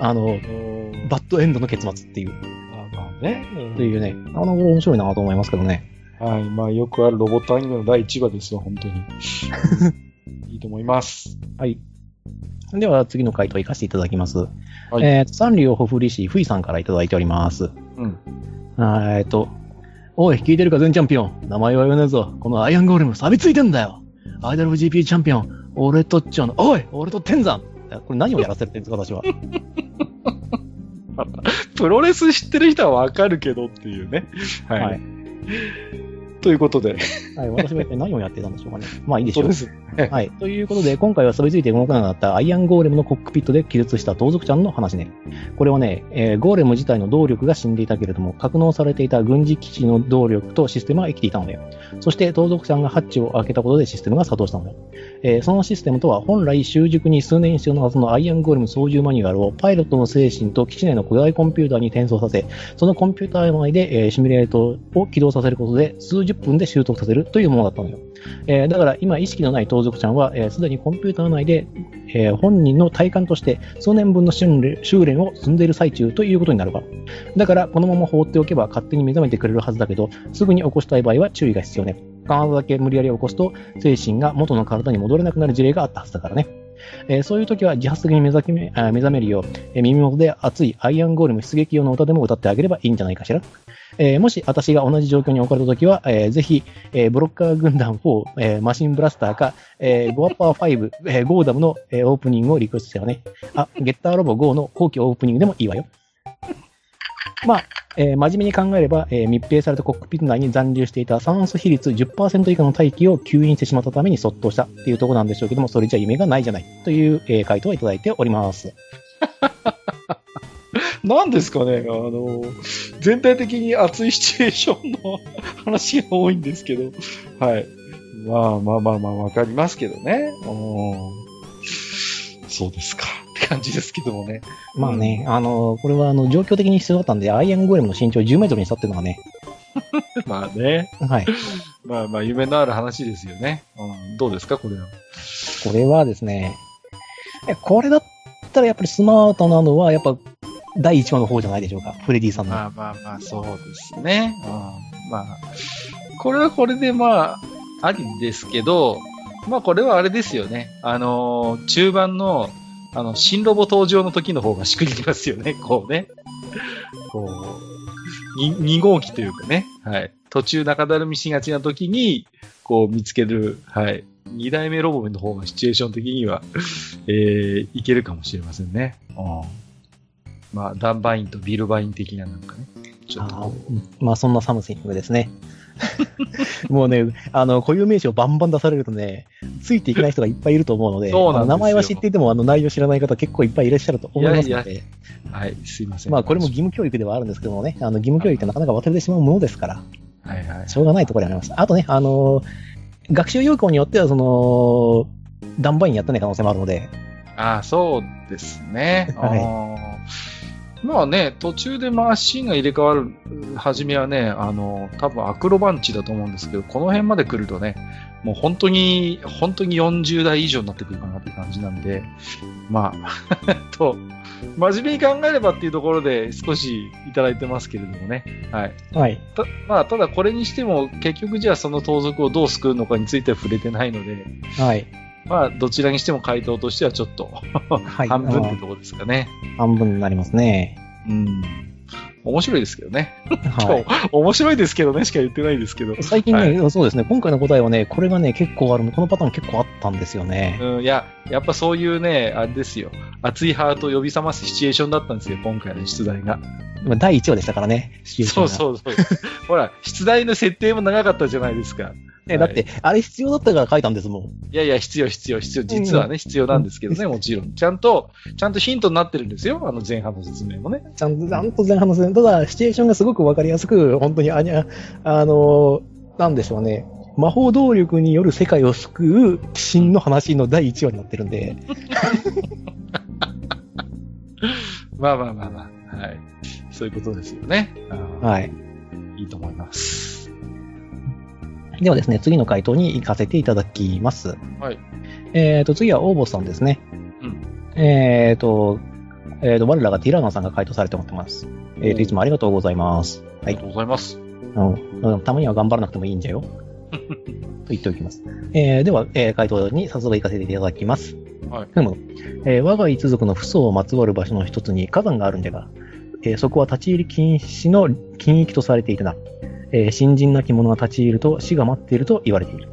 あの、バッドエンドの結末っていう、まあまあね。というね、あの、面白いなと思いますけどね。はい。まあよくあるロボットアニメの第1話ですよ、本当に。いいと思います。はい。では、次の回答いかせていただきます。はいえーと、サンリオホフリシー、フイさんからいただいております。うん。えーと、おい、聞いてるか、全チャンピオン。名前は言わねえぞ。このアイアンゴーレム、錆びついてんだよ。アイドル GP チャンピオン。俺とっちゃの、おい俺と天山これ何をやらせてるんですか、私は。プロレス知ってる人はわかるけどっていうね。はい。はいということで。はい、私は一体何をやってたんでしょうかね。まあいいでしょう。そうです。はい。ということで、今回は錆びついて動かなかったアイアンゴーレムのコックピットで気絶した盗賊ちゃんの話ね。これはね、えーゴーレム自体の動力が死んでいたけれども、格納されていた軍事基地の動力とシステムは生きていたのだよ。そして盗賊ちゃんがハッチを開けたことでシステムが作動したのだよ。えーそのシステムとは、本来習熟に数年必要なはずのアイアンゴーレム操縦マニュアルをパイロットの精神と基地内の古代コンピューターに転送させ、そのコンピューター内で、えーシミュレートを起動させることで、数10分で習得させるというものだったのよ。えーだから今意識のない盗賊ちゃんは、えすでにコンピューター内で、えー本人の体感として数年分の修練を積んでいる最中ということになるか。だからこのまま放っておけば勝手に目覚めてくれるはずだけど、すぐに起こしたい場合は注意が必要ね。体だけ無理やり起こすと、精神が元の体に戻れなくなる事例があったはずだからね。えーそういう時は自発的に目覚め目覚めるよう、えー耳元で熱いアイアンゴーレム出撃用の歌でも歌ってあげればいいんじゃないかしら。えーもし私が同じ状況に置かれた時は、えーぜひ、えーブロッカー軍団4、えーマシンブラスターか、えーゴアッパー5、えーゴーダムの、えーオープニングをリクエストしたよね。あ、ゲッターロボ5の後期オープニングでもいいわよ。まあ、えー真面目に考えれば、えー密閉されたコックピット内に残留していた酸素比率10%以下の大気を吸引してしまったために卒倒したっていうところなんでしょうけども、それじゃ夢がないじゃないという、えー回答をいただいております。なんですかね、あの、全体的に熱いシチュエーションの話が多いんですけど、はい。まあまあまあまあわかりますけどね。そうですか。感じですけどもね。まあね、あのこれはあの状況的に必要だったんで、アイアンゴーレムの身長10メートルにしたっていうのがね、まあね。はい。まあまあ夢のある話ですよね。うん、どうですか、これは？これはですね、えこれだったらやっぱりスマートなのは、やっぱ第1話の方じゃないでしょうか、フレディさんの。まあまあまあ、そうですね。うん、まあ、これはこれでまあ、ありですけど、まあこれはあれですよね。あのー中盤の、あの、新ロボ登場の時の方がしくりりますよね、こうね。こう、に2号機というかね。はい。途中中だるみしがちな時に、こう見つける、はい。2代目ロボの方がシチュエーション的には、えー、いけるかもしれませんね。うん。まあ、ダンバインとビルバイン的ななんかね。ちょっとあまあそんな something ですね。もうね、あの、固有名詞をバンバン出されるとね、ついていけない人がいっぱいいると思うので、そうなんで名前は知っていても、あの内容知らない方結構いっぱいいらっしゃると思いますので、いやいはい、すいません。まあこれも義務教育ではあるんですけどもね、あの義務教育ってなかなか忘れてしまうものですから、はいはい。しょうがないところにあります。あとね、あの、学習要項によっては、その、ダンバインやってない可能性もあるので、ああ、そうですね。はいまあね、途中でマシンが入れ替わる、初めはね、あの、多分アクロバンチだと思うんですけど、この辺まで来るとね、もう本当に、本当に40代以上になってくるかなって感じなんで、まあ、と、真面目に考えればっていうところで少しいただいてますけれどもね。はい。はい。たまあ、ただこれにしても、結局じゃあその盗賊をどう救うのかについては触れてないので、はい。まあ、どちらにしても回答としてはちょっと、はい。半分ってあところですかね。の半分になりますね。うん。面白いですけどね。はい。面白いですけどねしか言ってないですけど。最近ね、はそうですね、今回の答えはね、これがね、結構ある、このパターン結構あったんですよね。うん、いや、やっぱそういうね、あれですよ。熱いハートを呼び覚ますシチュエーションだったんですよ、今回の出題が。まあ第1話でしたからね、シチュエーションがそうそうそう。ほら、出題の設定も長かったじゃないですか。ねだって、あれ必要だったから書いたんですもん。いやいや、必要、必要、必要。実はね、必要なんですけどね、もちろん。ちゃんと、ちゃんとヒントになってるんですよ。あの前半の説明もね。ちゃんと、ちゃんと前半の説明ただ、シチュエーションがすごくわかりやすく、本当に、あにゃ、あの、なんでしょうね。魔法動力による世界を救う真の話の第1話になってるんで、まあまあまあまあ。はい。そういうことですよね。はい。いいと思います。ではですね、次の回答に行かせていただきます。はい。えっ、と、次は応募さんですね。うん。えっ、と、えっ、と、我らがティラノさんが回答されておってます。えっ、と、いつもありがとうございます。はいありがとうございます。うん。たまには頑張らなくてもいいんじゃよ。と言っておきます。えーでは、えー回答に早速行かせていただきます。はい。ふむ。えー我が一族の父祖をまつわる場所の一つに火山があるんじゃが、えーそこは立ち入り禁止の禁域とされていてな。えー新人なき者が立ち入ると死が待っていると言われている。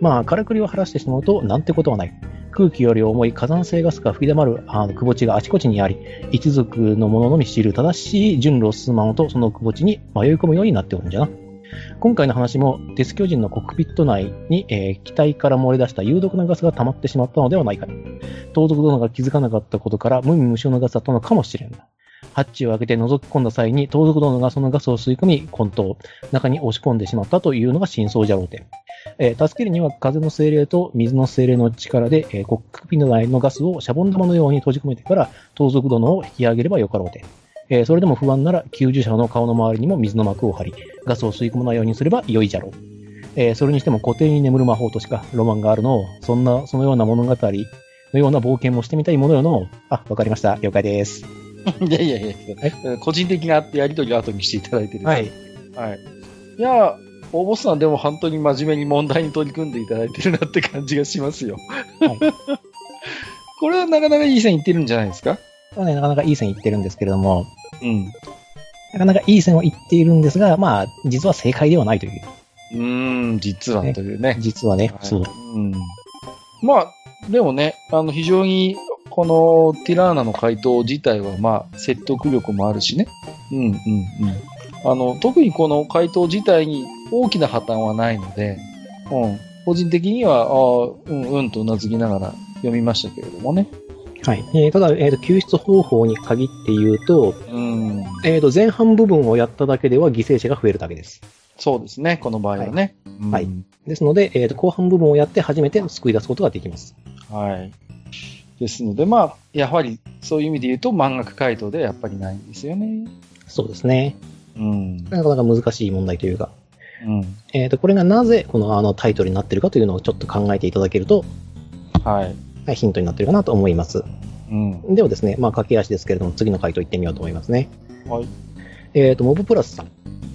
まあ、からくりを晴らしてしまうと、なんてことはない。空気より重い火山性ガスが吹き溜まるあの窪地があちこちにあり、一族の者のみ知る正しい順路を進まんとその窪地に迷い込むようになっておるんじゃな。今回の話も、デス巨人のコックピット内に、えー機体から漏れ出した有毒なガスが溜まってしまったのではないか。盗賊殿が気づかなかったことから無味無臭のガスだったのかもしれん。ハッチを開けて覗き込んだ際に盗賊殿がそのガスを吸い込み、混沌、中に押し込んでしまったというのが真相じゃろうて。えー助けるには風の精霊と水の精霊の力で、えーコックピット内のガスをシャボン玉のように閉じ込めてから盗賊殿を引き上げればよかろうて。えーそれでも不安なら救助者の顔の周りにも水の膜を張り、ガスを吸い込まないようにすれば良いじゃろう。えーそれにしても固定に眠る魔法としかロマンがあるのを、そんな、そのような物語のような冒険もしてみたいものよの、あ、わかりました。了解です。いやいやいや、個人的なやりとりを後にしていただいてるはい。はい。いや、大ボスさんでも本当に真面目に問題に取り組んでいただいてるなって感じがしますよ。はい これはなかなかいい線いってるんじゃないですか？まあね、なかなかいい線いってるんですけれども、うん。なかなかいい線をいっているんですが、まあ、実は正解ではないという。うーん、実はというね。実はね、はいそう。うん。まあ、でもね、あの、非常に、このティラーナの回答自体は、まあ、説得力もあるしね。うん、うん、うん。あの、特にこの回答自体に大きな破綻はないので、うん。個人的には、ああ、うん、うんとうなずきながら読みましたけれどもね。はい。えーただ、えーと、救出方法に限って言うと、うん。えーと、前半部分をやっただけでは犠牲者が増えるだけです。そうですね、この場合はね。うんはいですので、えーと、後半部分をやって初めて救い出すことができます。はい。ですので、まあ、やはり、そういう意味で言うと、満額回答ではやっぱりないんですよね。そうですね。うん。なかなか難しい問題というか、うん。えーと、これがなぜこのあのタイトルになっているかというのをちょっと考えていただけると、はい。はいヒントになっているかなと思います。うん。ではですね、まあ、駆け足ですけれども、次の回答いってみようと思いますね。はい。えっ、と、モブプラスさん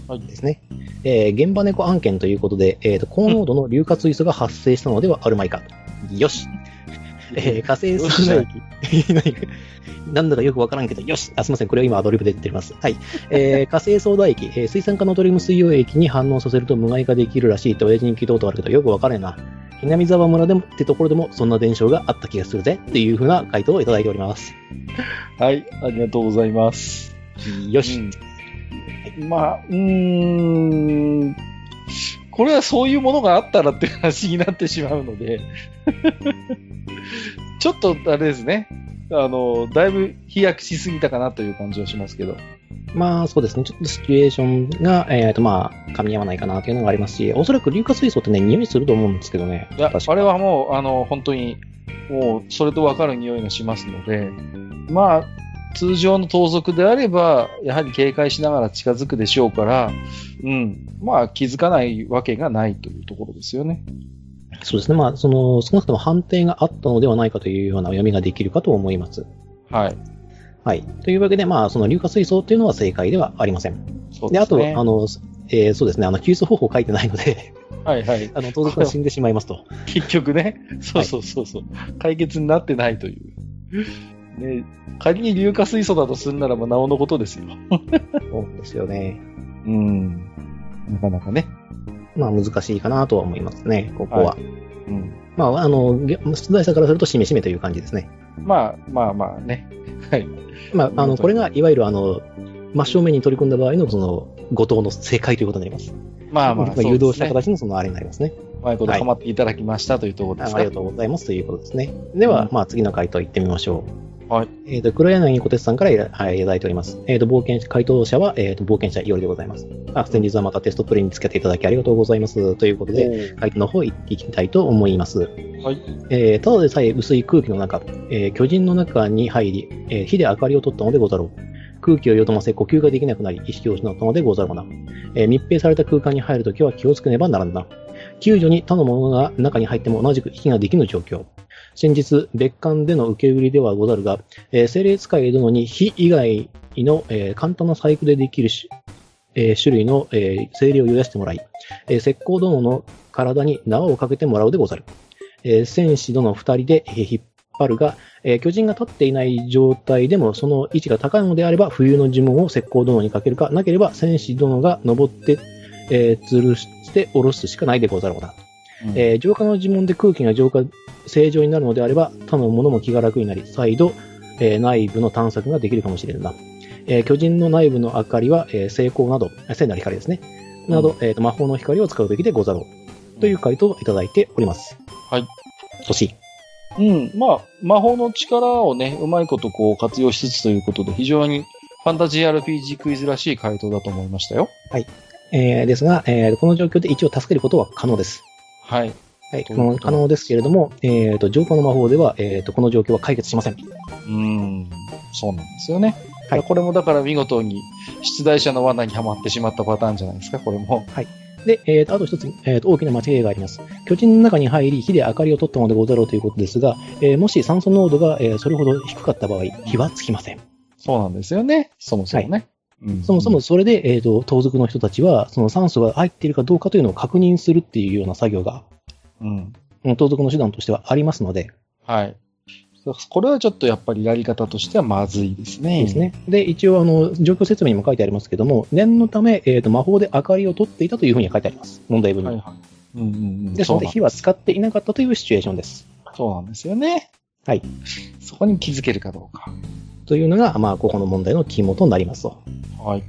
はい。ですね。えー現場猫案件ということで、えっ、と、高濃度の硫化水素が発生したのではあるまいか。よし。えー火星水素液。何か なんだかよくわからんけど、よしあ、すみません。これは今アドリブで言ってます。はい。えー 火星ソーダ液、えー水酸化ナトリウム水溶液に反応させると無害化できるらしいって親父に聞いたことがあるけど、よくわからんな。南沢村でもってところでもそんな伝承があった気がするぜっていうふうな回答をいただいております。はい。ありがとうございます。よし。うんまあ、うーん。これはそういうものがあったらって話になってしまうので、ちょっとあれですね。あの、だいぶ飛躍しすぎたかなという感じはしますけど。まあそうですね、ちょっとシチュエーションが、えっ、とまあ、噛み合わないかなというのがありますし、おそらく硫化水素ってね、匂いすると思うんですけどね。いや、あれはもう、あの、本当に、もう、それとわかる匂いがしますので、まあ、通常の盗賊であれば、やはり警戒しながら近づくでしょうから、うん。まあ、気づかないわけがないというところですよね。そうですね、まあ、その、少なくとも判定があったのではないかというような読みができるかと思います。はい。はい。というわけで、まあ、その硫化水素っていうのは正解ではありません。で、あと、そうですね。あの、えーそうですね、あの、救出方法書いてないので、はいはい。あの、盗賊が死んでしまいますと。結局ね、そうそうそうそう、解決になってないという。ね、仮に硫化水素だとするならばなおのことですよ。そうですよね。うん。なかなかね。まあ、難しいかなとは思いますね、ここは。はうん。まあ、あの、げ出題者からすると、しめしめという感じですね。まあまあまあね。はい。まあ、あの、これが、いわゆる、あの、真正面に取り組んだ場合の、その、後藤の正解ということになります。まあまあ、誘導した形のそのあれになりますね。うまいことハマっていただきましたというところですか。あありがとうございますということですね。では、うんまあ次の回答いってみましょう。はい。えっ、と、黒柳小鉄さんからいらはいいただいております。えっ、と、冒険、回答者は、えっ、と、冒険者よりでございます。あ、先日はまたテストプレイにつけていただきありがとうございます。ということで、回答の方いっていきたいと思います。はい。えーただでさえ薄い空気の中、えー巨人の中に入り、えー火で明かりを取ったのでござろう。空気をよどませ呼吸ができなくなり、意識を失ったのでござろうな。えー密閉された空間に入るときは気をつけねばならんな。救助に他の者が中に入っても同じく息ができぬ状況。先日、別館での受け売りではござるが、えー精霊使い殿に火以外の、えー簡単な細工でできるし、えー種類の、えー精霊を癒してもらい、えー石膏殿の体に縄をかけてもらうでござる。えー戦士殿二人で引っ張るが、えー巨人が立っていない状態でもその位置が高いのであれば、冬の呪文を石膏殿にかけるか、なければ戦士殿が登って、えー吊るして下ろすしかないでござろうな。うんえー浄化の呪文で空気が浄化、正常になるのであれば、他の者も気が楽になり、再度、えー内部の探索ができるかもしれんな。えー巨人の内部の明かりは、えー成功など、えー聖なる光ですね。など、えーと魔法の光を使うべきでござろう。という回答をいただいております。はい。欲しい。うん。まあ、魔法の力をね、うまいことこう活用しつつということで、非常にファンタジー RPG クイズらしい回答だと思いましたよ。えーですが、えーこの状況で一応助けることは可能です。はい。はい、可能ですけれども、えーと、浄化の魔法では、えーと、この状況は解決しません。うん。そうなんですよね。はいこれもだから見事に出題者の罠にはまってしまったパターンじゃないですか、これも。で、えーと、あと一つ、えーと、大きな間違いがあります。巨人の中に入り、火で明かりを取ったのでござろうということですが、えー、もし酸素濃度が、えー、それほど低かった場合、火はつきません。そうなんですよね。そもそもね。はいそもそもそれで、えっ、ー、と、盗賊の人たちは、その酸素が入っているかどうかというのを確認するっていうような作業が、うん。盗賊の手段としてはありますので。はい。これはちょっとやっぱりやり方としてはまずいですね。ですね。で、一応、あの、状況説明にも書いてありますけども、念のため、えっ、ー、と、魔法で明かりを取っていたというふうに書いてあります。問題文に。はいはい。うんうんうん。で、そので火は使っていなかったというシチュエーションです。そうなんですよね。はい。そこに気づけるかどうか。というのが、まあ、ここの問題の肝となりますと。はい。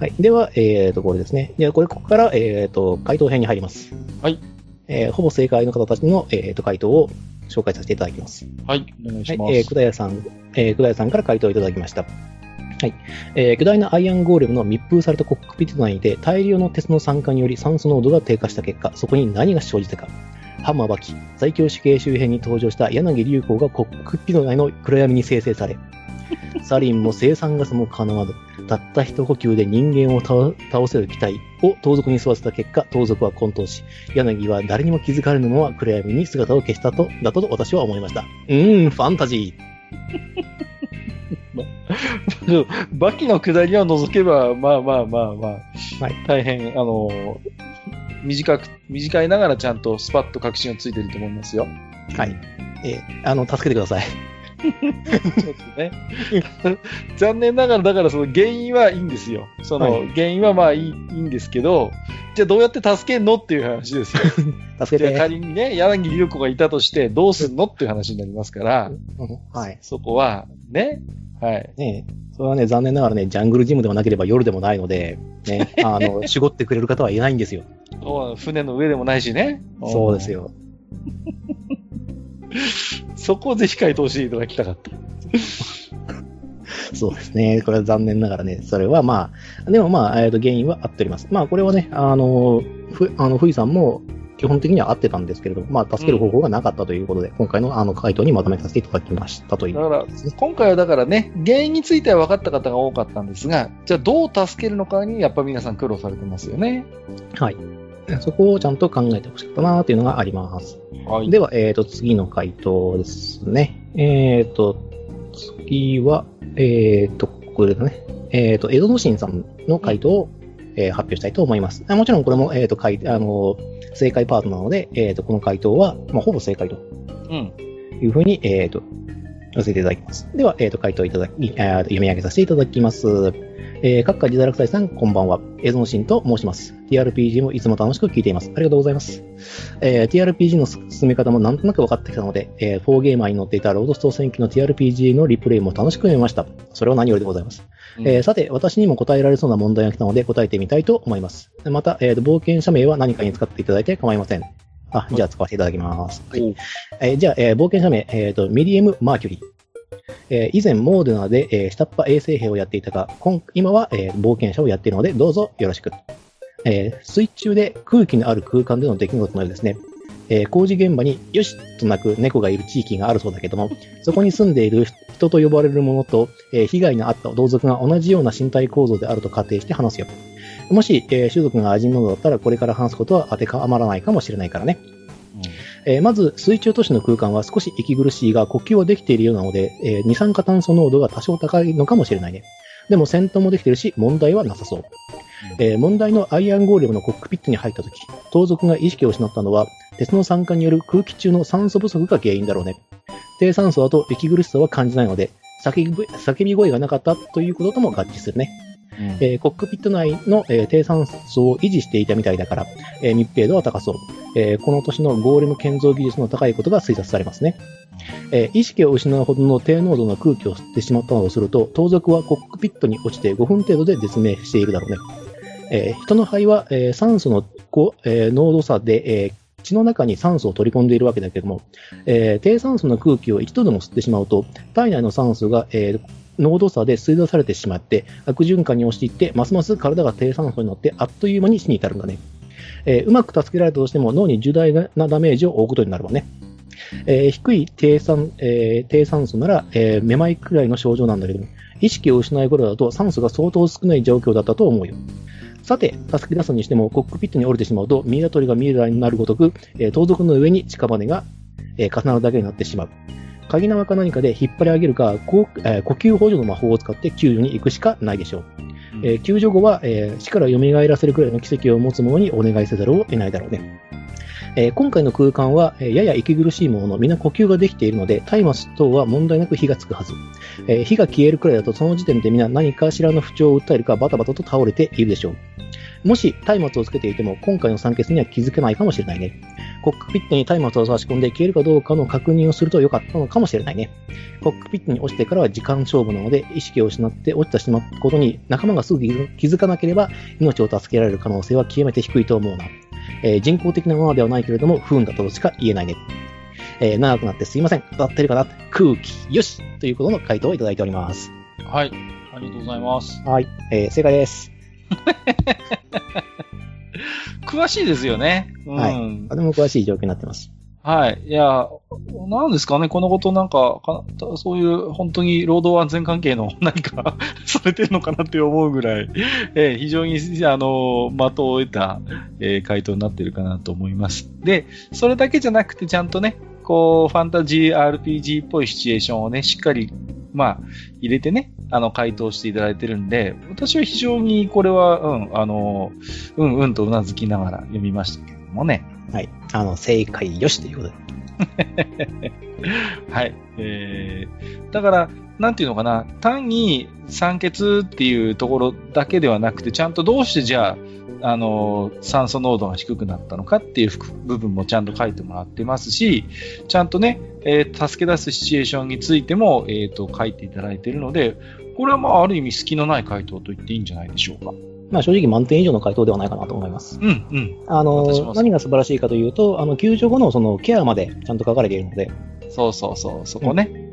はい。では、えっ、ー、と、これですね。では、これ、ここから、えっ、ー、と、回答編に入ります。はい。えー、ほぼ正解の方たちの、えっ、ー、と、回答を紹介させていただきます。はい、お願いします。はい、えー、くだやさん、えー、くだやさんから回答いただきました。はい。えー、巨大なアイアンゴーレムの密封されたコックピット内で大量の鉄の酸化により酸素濃度が低下した結果、そこに何が生じたか。ハンマーバキ、在京死刑周辺に登場した柳流行がコックピット内の暗闇に生成され、サリンも生産ガスも叶わず、たった一呼吸で人間を倒せる機体を盗賊に吸わせた結果、盗賊は混沌し、柳は誰にも気づかれぬまま暗闇に姿を消したと、だと私は思いました。うーん、ファンタジー。バキの下りを除けば、まあまあまあまあ、はい、大変、あの、短く、短いながらちゃんとスパッと確信をついてると思いますよ。はい。えー、あの、助けてください。ちょっとね。残念ながら、だからその原因はいいんですよ。その原因はまあいい,、い、いんですけど、じゃあどうやって助けんのっていう話ですよ。助けて。仮にね、柳流子がいたとしてどうすんのっていう話になりますから、はい。そこは、ね、はい。ねそれはね、残念ながらね、ジャングルジムでもなければ夜でもないので、ね、あの、絞ってくれる方はいないんですよ。船の上でもないしね。そうですよ。そこをぜひ回答していただきたかった。そうですね。これは残念ながらね、それはまあ、でもまあ、えっ、ー、と、原因は合っております。まあ、これはね、あの、ふ、あの、ふいさんも、基本的には合ってたんですけれども、まあ、助ける方法がなかったということで、うん、今回のあの回答にまとめさせていただきましたという、だから、今回はだからね、原因については分かった方が多かったんですが、じゃあどう助けるのかに、やっぱ皆さん苦労されてますよね。はい。そこをちゃんと考えてほしかったなというのがあります。はい。では、えっ、ー、と、次の回答ですね。えっ、ー、と、次は、えっ、ー、と、これだね。えっ、と、江戸の神さんの回答を、え発表したいと思います。もちろんこれも、えっ、と、かい、あの、正解パートなので、えっ、と、この回答は、まあ、ほぼ正解と。うん。いうふうに、えっ、と、寄せていただきます。では、えっ、と、回答いただき、読み上げさせていただきます。えー、各界自堕落隊さん、こんばんは。映像のシンと申します。TRPG もいつも楽しく聞いています。ありがとうございます。えー、TRPG の進め方もなんとなく分かってきたので、えー、4Gamerに載っていたロードス島戦記の TRPG のリプレイも楽しく読めました。それは何よりでございます。うん、えー、さて、私にも答えられそうな問題が来たので答えてみたいと思います。また、えー、冒険者名は何かに使っていただいて構いません。あ、じゃあ使わせていただきます。はい。えー、じゃあ、えー、冒険者名、えっ、ー、と、ミディエム・マーキュリー。えー、以前、モーデナで、えー、下っ端衛生兵をやっていたが、今は、えー、冒険者をやっているので、どうぞよろしく。えー、水中で空気のある空間での出来事のようですね。えー、工事現場によしとなく猫がいる地域があるそうだけども、そこに住んでいる人と呼ばれるものと、えー、被害のあった同族が同じような身体構造であると仮定して話すよ。もし、えー、種族が味物だったらこれから話すことは当てはまらないかもしれないからね。えー、まず、水中都市の空間は少し息苦しいが、呼吸はできているようなので、えー、二酸化炭素濃度が多少高いのかもしれないね。でも戦闘もできてるし、問題はなさそう。えー、問題のアイアンゴーレムのコックピットに入った時、盗賊が意識を失ったのは、鉄の酸化による空気中の酸素不足が原因だろうね。低酸素だと息苦しさは感じないので、叫び声がなかったということとも合致するね。えー、コックピット内の、えー、低酸素を維持していたみたいだから、えー、密閉度は高そう。えー、この年のゴーレム建造技術の高いことが推察されますね。えー、意識を失うほどの低濃度の空気を吸ってしまったのとすると、盗賊はコックピットに落ちて5分程度で絶命しているだろうね。えー、人の肺は、えー、酸素の、えー、濃度差で、えー血の中に酸素を取り込んでいるわけだけども、えー、低酸素の空気を一度でも吸ってしまうと、体内の酸素が、えー、濃度差で吸い出されてしまって、悪循環に押していって、ますます体が低酸素になって、あっという間に死に至るんだね。えー、うまく助けられたとしても脳に重大なダメージを負うことになるわね。えー、低い低酸,、えー、低酸素なら、えー、めまいくらいの症状なんだけど、意識を失う頃だと酸素が相当少ない状況だったと思うよ。さて、助け出すにしても、コックピットに降りてしまうと、ミイラ取りがミイラになるごとく、えー盗賊の上に屍が、えー重なるだけになってしまう。鍵縄か何かで引っ張り上げるか、こうえー呼吸補助の魔法を使って救助に行くしかないでしょう。えー救助後は、えー死から蘇らせるくらいの奇跡を持つ者にお願いせざるを得ないだろうね。えー今回の空間は、えーやや息苦しいものの、皆呼吸ができているので、松明等は問題なく火がつくはず。えー火が消えるくらいだと、その時点で皆何かしらの不調を訴えるか、バタバタと倒れているでしょう。もし、松明をつけていても、今回の酸欠には気づけないかもしれないね。コックピットに松明を差し込んで消えるかどうかの確認をすると良かったのかもしれないね。コックピットに落ちてからは時間勝負なので、意識を失って落ちてしまったことに仲間がすぐ気づかなければ、命を助けられる可能性は極めて低いと思うな。えー人工的なものではないけれども、不運だとしか言えないね。えー長くなってすいません。当たってるかな空気、よしということの回答をいただいております。はい。ありがとうございます。はい。えー正解です。詳しいですよね。うん。はいとても詳しい状況になってます。はい。いや、なんですかね、このことなんかか、そういう本当に労働安全関係の 何か されてるのかなって思うぐらい、えー非常に、あの、的を得た、えー回答になってるかなと思います。で、それだけじゃなくてちゃんとね、こう、ファンタジー RPG っぽいシチュエーションをね、しっかり、まあ、入れてね、あの、回答していただいてるんで、私は非常にこれは、うん、あの、うんうんとうなずきながら読みましたけれどもね。はい。あの、正解よしということで。はい。えー、だから、なんていうのかな、単に酸欠っていうところだけではなくて、ちゃんとどうしてじゃあ、あの、酸素濃度が低くなったのかっていう部分もちゃんと書いてもらってますし、ちゃんとね、えー助け出すシチュエーションについても、えっ、と、書いていただいているので、これはまあ、ある意味隙のない回答と言っていいんじゃないでしょうか。まあ正直満点以上の回答ではないかなと思います。うん、うん。あの、何が素晴らしいかというと、あの、救助後のそのケアまでちゃんと書かれているので、そうそうそう、そこね。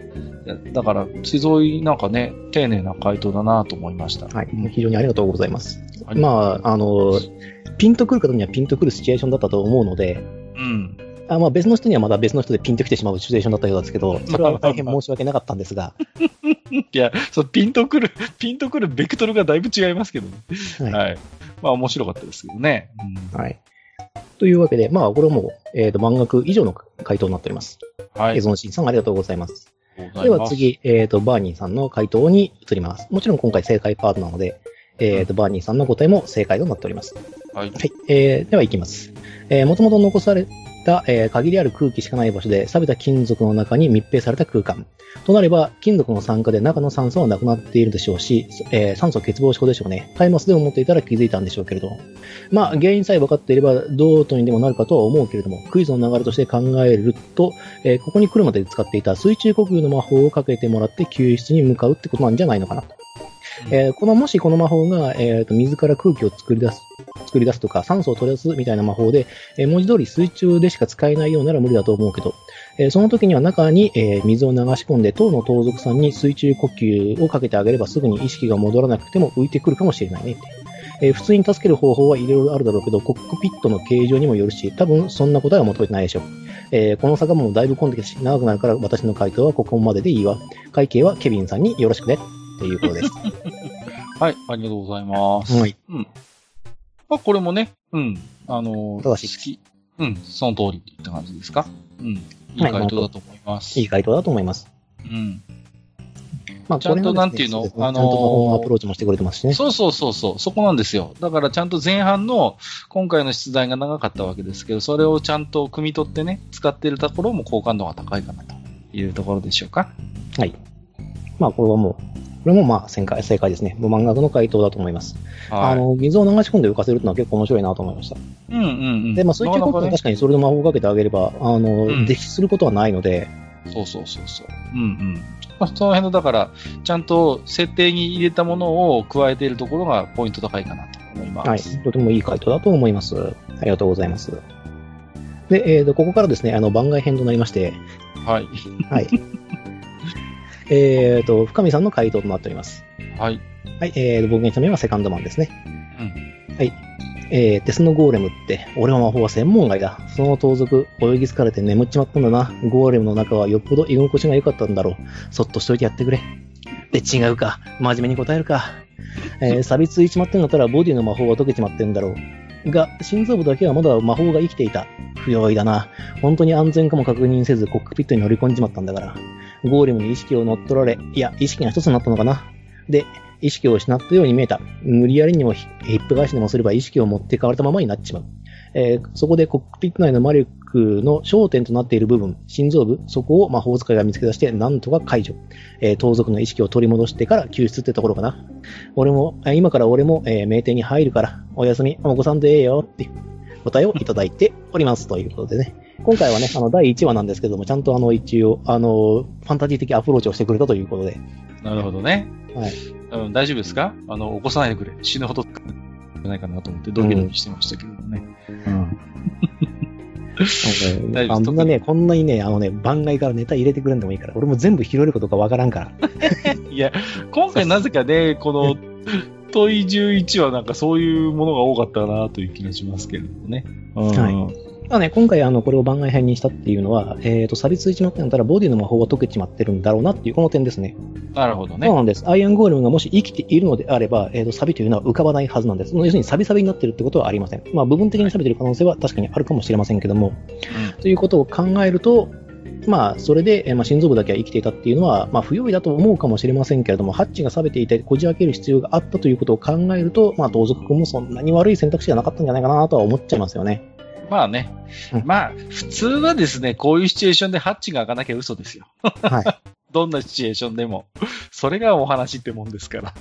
だから、すごいなんかね、丁寧な回答だなと思いました。はい。非常にありがとうございます。はいまあ、あの、ピンとくる方にはピンとくるシチュエーションだったと思うので、うん。あまあ別の人にはまだ別の人でピンときてしまうシチュエーションだったようですけど、それは大変申し訳なかったんですが、いや、そう、ピンとくる、ピンとくるベクトルがだいぶ違いますけどね。はいはい。まあ面白かったですけどね。はい。というわけで、まあこれはもう、えっ、と、満額以上の回答になっております。うん。はい。エゾンシンさんありがとうございます。では次、えっ、と、バーニーさんの回答に移ります。もちろん今回正解パートなので、えっ、と、バーニーさんの答えも正解となっております。はい。はい。えー、では行きます。えー、もともと残された、えー限りある空気しかない場所で、錆びた金属の中に密閉された空間。となれば、金属の酸化で中の酸素はなくなっているでしょうし、えー酸素欠乏症でしょうね。タイマスで思っていたら気づいたんでしょうけれど。まあ、原因さえ分かっていれば、どうとにでもなるかとは思うけれども、クイズの流れとして考えると、えーここに来るまで使っていた水中呼吸の魔法をかけてもらって救出に向かうってことなんじゃないのかなと。えーこの、もしこの魔法が、えーと、水から空気を作り出す、作り出すとか、酸素を取り出すみたいな魔法で、えー文字通り水中でしか使えないようなら無理だと思うけど、えーその時には中に、えー水を流し込んで、当の盗賊さんに水中呼吸をかけてあげればすぐに意識が戻らなくても浮いてくるかもしれないねって。えー普通に助ける方法はいろいろあるだろうけど、コックピットの形状にもよるし、多分そんな答えは求めてないでしょう。えーこの坂もだいぶ混んできたし、長くなるから私の回答はここまででいいわ。会計はケビンさんによろしくね。っていうことです。はい。ありがとうございます。はい。うん。まあ、これもね、うん。あの好き。うん。その通りって言った感じですか？うん。いいはい回答だと思います。いい回答だと思います。うん。まあ、ちゃんとなんていうの？ねあのーちゃんと魔法のアプローチもしてくれてますしね。そうそうそうそう、そこなんですよ。だからちゃんと前半の今回の出題が長かったわけですけど、それをちゃんと汲み取ってね、使っているところも好感度が高いかなというところでしょうか？はい。まあ、これはもう、これもまあ正解、正解ですね。もう漫画の回答だと思います。はい。あの、水を流し込んで浮かせるのは結構面白いなと思いました。うんうんうん。で、まあ、水中呼吸はなかなかね確かにそれの魔法をかけてあげれば、あの、うん溺死することはないので、そうそうそうそう。うんうん。まあ、その辺の、だから、ちゃんと設定に入れたものを加えているところがポイント高いかなと思います。はい。とてもいい回答だと思います。ありがとうございます。で、えーと、ここからですね、あの、番外編となりまして、はい。はい。えーと、深見さんの回答となっております。はい。はい、えー、僕が1目はセカンドマンですね。うん。はい。えー、テスのゴーレムって、俺は魔法は専門外だ。その盗賊、泳ぎ疲れて眠っちまったんだな。ゴーレムの中はよっぽど居心地が良かったんだろう。そっとしといてやってくれ。で、違うか。真面目に答えるか。えー 錆びついちまってんだったらボディの魔法は解けちまってんだろう。が、心臓部だけはまだ魔法が生きていた。不用意だな。本当に安全かも確認せずコックピットに乗り込んじまったんだから。ゴーレムに意識を乗っ取られ、いや、意識が一つになったのかな。で、意識を失ったように見えた。無理やりにもひヒップ返しでもすれば意識を持ってかわれたままになっちまう。えーそこでコックピット内の魔力の焦点となっている部分、心臓部、そこを魔法使いが見つけ出して、なんとか解除。えー盗賊の意識を取り戻してから救出ってところかな。俺も、今から俺も、えー名店に入るから、おやすみ、お子さんでええよって答えをいただいておりますということでね。今回はね、あの、第1話なんですけども、ちゃんとあの、一応、あの、ファンタジー的アプローチをしてくれたということで。なるほどね。はい。うん、大丈夫ですか？あの、起こさないでくれ。死ぬほどじゃないかなと思ってドキドキしてましたけどね。うん。大丈夫あんなね、こんなにね、あのね、番外からネタ入れてくれんでもいいから、俺も全部拾えることかわからんから。いや、今回なぜかね、この、問い11はなんかそういうものが多かったなという気がしますけれどもね。うん。はいまあね、今回あの、これを番外編にしたっていうのは、えっ、と、錆びついちまってんだったら、ボディの魔法が解けちまってるんだろうなっていう、この点ですね。なるほどねそう。なんです。アイアンゴーレムがもし生きているのであれば、えっ、と、錆びというのは浮かばないはずなんです。要するに錆び錆びになってるってことはありません。まあ、部分的に錆びてる可能性は確かにあるかもしれませんけども、ということを考えると、まあ、それで、えーまあ、心臓部だけは生きていたっていうのは、まあ、不用意だと思うかもしれませんけれども、ハッチが錆びていて、こじ開ける必要があったということを考えると、まあ、盗賊君もそんなに悪い選択肢がなかったんじゃないかなとは思っちゃいますよね。まあねうん。まあ、普通はですね、こういうシチュエーションでハッチが開かなきゃ嘘ですよ。はい。どんなシチュエーションでも。それがお話ってもんですから。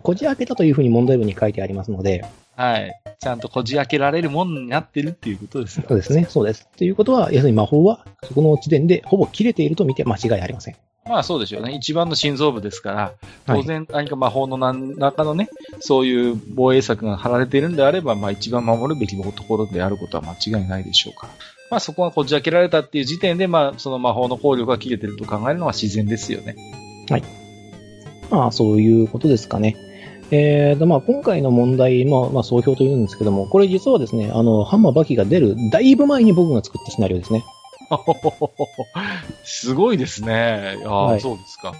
こじ開けたというふうに問題文に書いてありますので、はい。ちゃんとこじ開けられるもんになってるっていうことですよ。そうですね、そうです。ということは、要するに魔法は、そこの時点でほぼ切れていると見て間違いありません。まあそうでしょうね。一番の心臓部ですから、はい。当然何か魔法の何らかのね、そういう防衛策が張られているんであれば、まあ一番守るべきところであることは間違いないでしょうから。まあそこがこじ開けられたっていう時点で、まあその魔法の効力が切れてると考えるのは自然ですよね。まあ、そういうことですかね。えーと、まあ、今回の問題、まあ、まあ、総評というんですけども、これ実はですね、あの、ハンマーバキが出る、だいぶ前に僕が作ったシナリオですね。すごいですね。ああ、はいそうですか。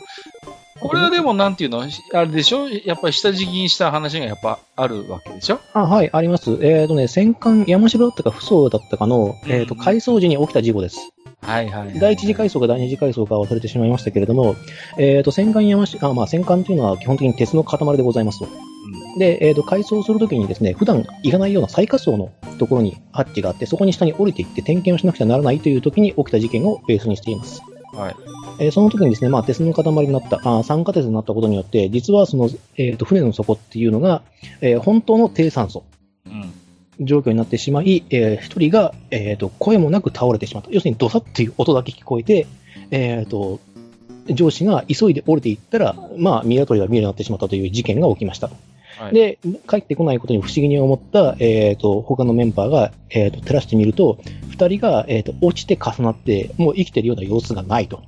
これはでもなんていうの？あれでしょ？やっぱり下敷きにした話がやっぱあるわけでしょ？あ、はい、あります。えーとね、戦艦山城だったか、不走だったかの、えーと、うん改装時に起きた事故です。はいはい、はい。第一次改装か第二次改装か忘れてしまいましたけれども、えーと、戦艦山城、あ、まあ、戦艦というのは基本的に鉄の塊でございますと。で、えーと、改装するときにですね、普段行かないような最下層のところにハッチがあって、そこに下に降りていって点検をしなくちゃならないという時に起きた事件をベースにしています。うんはい。えーその時にですね、まあ、鉄の塊になった、あ酸化鉄になったことによって、実はその、えーと、船の底っていうのが、えー本当の低酸素うん。状況になってしまい、えー一人が、えーと、声もなく倒れてしまった。要するにドサっていう音だけ聞こえて、えーと、上司が急いで降りていったら、まあ、ミイラ取りが見えるようになってしまったという事件が起きました。はい、で、帰ってこないことに不思議に思った、えっ、と、他のメンバーが、えっ、と、照らしてみると、二人が、えっ、と、落ちて重なって、もう生きてるような様子がないと。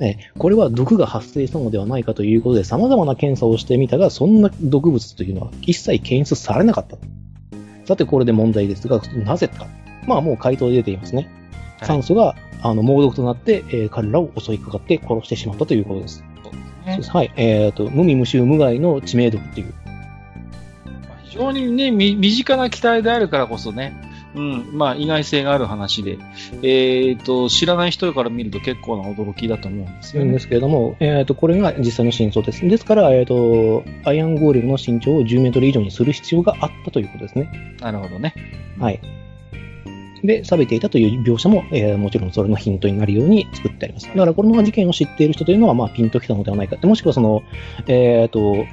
えーこれは毒が発生したのではないかということで、様々な検査をしてみたが、そんな毒物というのは一切検出されなかった。さて、これで問題ですが、なぜか。まあ、もう回答で出ていますね。はい酸素が、あの、猛毒となって、えー彼らを襲いかかって殺してしまったということです。ねはい。えっ、と、無味無臭無害の致命毒っていう。非常にね、み身近な機体であるからこそね、うん、まあ意外性がある話で、えっ、と、知らない人から見ると結構な驚きだと思うんですよね。んですけれども、えっ、と、これが実際の真相です。ですから、えっ、と、アイアンゴーレムの身長を10メートル以上にする必要があったということですね。なるほどね。はい。で、錆びていたという描写も、えーもちろんそれのヒントになるように作ってあります。だから、この事件を知っている人というのは、まあ、ピンときたのではないかもしくはその、えっ、と、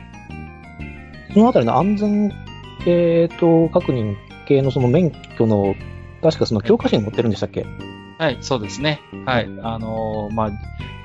そのあたりの安全、えっ、と、確認系のその免許の、確かその教科書に載ってるんでしたっけ？はい、そうですね。はい。あのーまあ、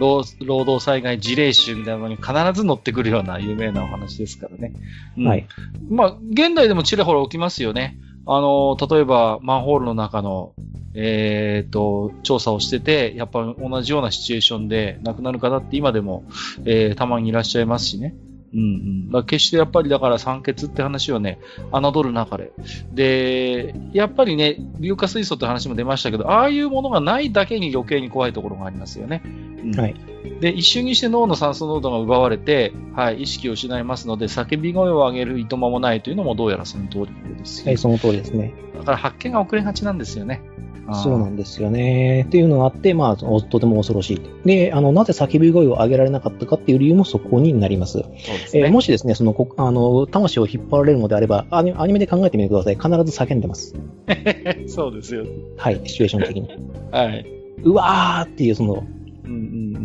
労労働災害事例集みたいなのに必ず載ってくるような有名なお話ですからね。うんはい。まあ、現代でもちらほら起きますよね。あのー例えば、マンホールの中の、えっ、と、調査をしてて、やっぱ同じようなシチュエーションで亡くなる方って今でも、えーたまにいらっしゃいますしね。うんうん。だ決してやっぱりだから酸欠って話はね、侮るなかれ。で、やっぱりね、硫化水素って話も出ましたけど、ああいうものがないだけに余計に怖いところがありますよね。うんはい。で、一瞬にして脳の酸素濃度が奪われて、はい、意識を失いますので、叫び声を上げるいとまもないというのもどうやらその通りですはい、その通りですね。だから発見が遅れがちなんですよね。そうなんですよね。っていうのがあって、まあ、とても恐ろしい。で、あの、なぜ叫び声を上げられなかったかっていう理由もそこになります。すね、えー、もしですね、その、あの、魂を引っ張られるのであれば、アニメで考えてみてください。必ず叫んでます。そうですよ。はい、シチュエーション的に。はい。うわーっていう、その、うんうんう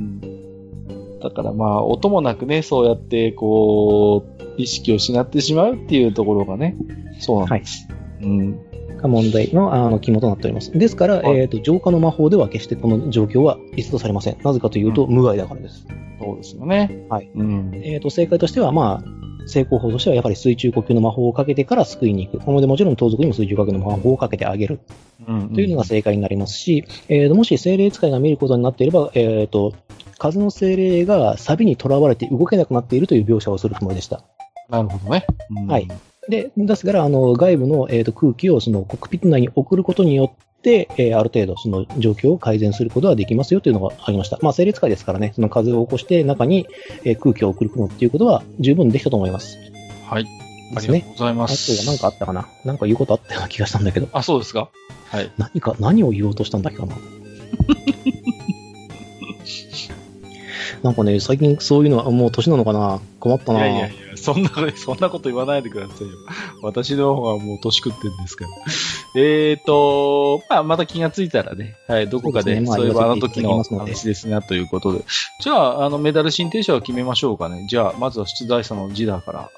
ん。だからまあ、音もなくね、そうやって、こう、意識を失ってしまうっていうところがね、そうなんです。はい、うん。が問題のあの肝となっております。ですから、はい、えっ、ー、と、浄化の魔法では決してこの状況は逸脱されません。なぜかというと、うん、無害だからです。そうですよね。はい。うん、えっ、ー、と、正解としては、まあ、成功法としてはやはり水中呼吸の魔法をかけてから救いに行く。このでもちろん盗賊にも水中呼吸の魔法をかけてあげる。うんうん、というのが正解になりますし、えー、ともし精霊使いが見ることになっていれば、えっ、ー、と、風の精霊がサビに囚われて動けなくなっているという描写をするつもりでした。なるほどね。うん、はい。で、ですから、あの、外部の、えーと、空気をそのコックピット内に送ることによって、えー、ある程度その状況を改善することができますよというのがありました。まあ、整列界ですからね、その風を起こして中に、えー、空気を送るのっていうことは十分できたと思います。はい。ありがとうございます。あと、なんかあったかな？なんか言うことあったような気がしたんだけど。あ、そうですか？はい。何か、何を言おうとしたんだっけかな？なんかね、最近そういうのはもう年なのかな？困ったな。いやいやいや、そんな、そんなこと言わないでくださいよ。私の方がもう年食ってるんですから。えっと、まあ、また気がついたらね、はい、どこかで、そう,、いえばあの時の話ですね、ということで。じゃあ、あの、メダル申請者を決めましょうかね。じゃあ、まずは出題者のジダーから。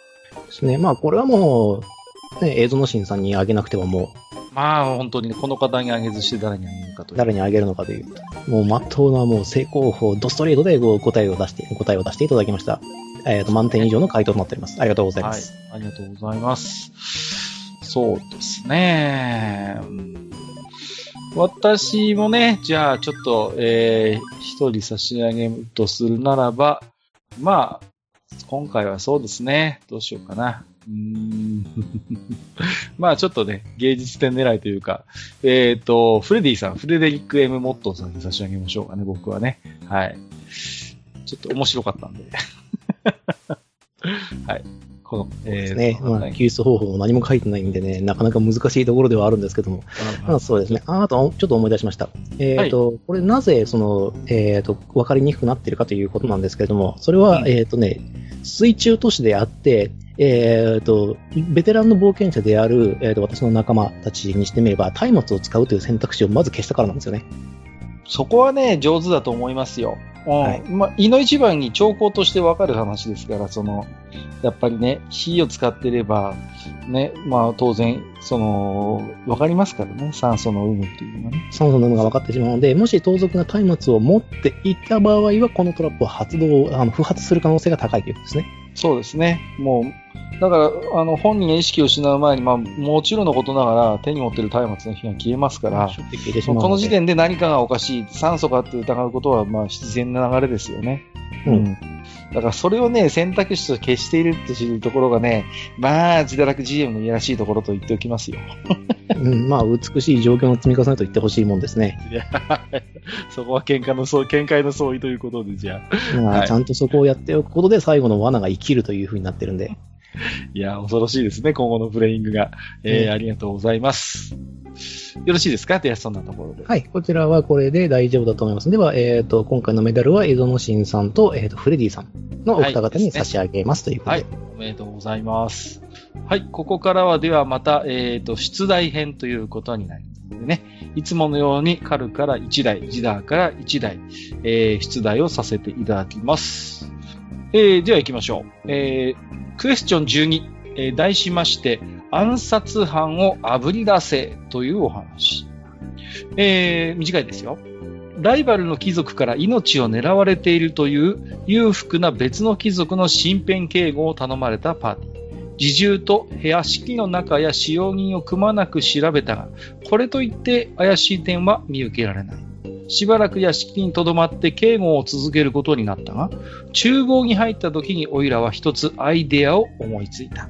ですね。まあ、これはもう、ね、映像の審さんにあげなくてはもう、まあ、本当に、ね、この方にあげずして誰にあげるかと誰にあげるのかという。もう、まっとうな、もう、成功法、ドストレートで答えを出して、答えを出していただきました。えっ、ー、と、満点以上の回答となっております。ありがとうございます。はい、ありがとうございます。そうですね。私もね、じゃあ、ちょっと、えー、一人差し上げるとするならば、まあ、今回はそうですね。どうしようかな。うん。まあちょっとね、芸術点狙いというか、えっ、ー、と、フレディさん、フレデリック・エム・モットーさんに差し上げましょうかね、僕はね。はい。ちょっと面白かったんで。はい。この、えー、ね。まあ、救出方法も何も書いてないんでね、なかなか難しいところではあるんですけども。まあ、そうですね。ああと、ちょっと思い出しました。えっ、ー、と、はい、これなぜ、その、えっ、ー、と、わかりにくくなっているかということなんですけれども、それは、うん、えっ、とね、水中都市であって、えっ、ー、と、ベテランの冒険者である、えーと、私の仲間たちにしてみれば、松明を使うという選択肢をまず消したからなんですよね。そこはね、上手だと思いますよ。はい。まあ、胃の一番に兆候としてわかる話ですから、その、やっぱりね、火を使ってれば、ね、まあ当然、その、わかりますからね、酸素の有無っていうのがね。酸素の有無が分かってしまうので、もし盗賊が松明を持っていた場合は、このトラップを発動、あの、不発する可能性が高いということですね。そうですね。もう、だから、あの、本人が意識を失う前に、まあ、もちろんのことながら、手に持ってる松明の火が消えますから、この時点で何かがおかしい、酸素かって疑うことは、まあ、自然な流れですよね。うん。だからそれをね、選択肢と消しているっていうところがね、まあ、自堕落 GM のいやらしいところと言っておきますよ。うん、まあ、美しい状況の積み重ねと言ってほしいもんですね。いや、そこは喧嘩の相、見解の相違ということで、じゃあ。まあ、はい、ちゃんとそこをやっておくことで最後の罠が生きるというふうになってるんで。いや、恐ろしいですね、今後のプレイングが。えー、うん、ありがとうございます。よろしいですか？では、そんなところで。はい、こちらはこれで大丈夫だと思います。では、えっ、ー、と、今回のメダルは、江戸の新さんと、えっ、ー、と、フレディさんのお二方に差し上げますということで。はい、おめでとうございます。はい、ここからはではまた、えっ、ー、と、出題編ということになりますのでね。いつものように、カルから1台、ジダーから1台、えー、出題をさせていただきます。えー、では行きましょう。えー、クエスチョン12、えー、題しまして、暗殺犯をあぶり出せというお話。えー、短いですよ。ライバルの貴族から命を狙われているという裕福な別の貴族の身辺警護を頼まれたパーティー。自重と部屋敷の中や使用人をくまなく調べたが、これといって怪しい点は見受けられない。しばらく屋敷に留まって警護を続けることになったが、厨房に入った時にオイラは一つアイデアを思いついた。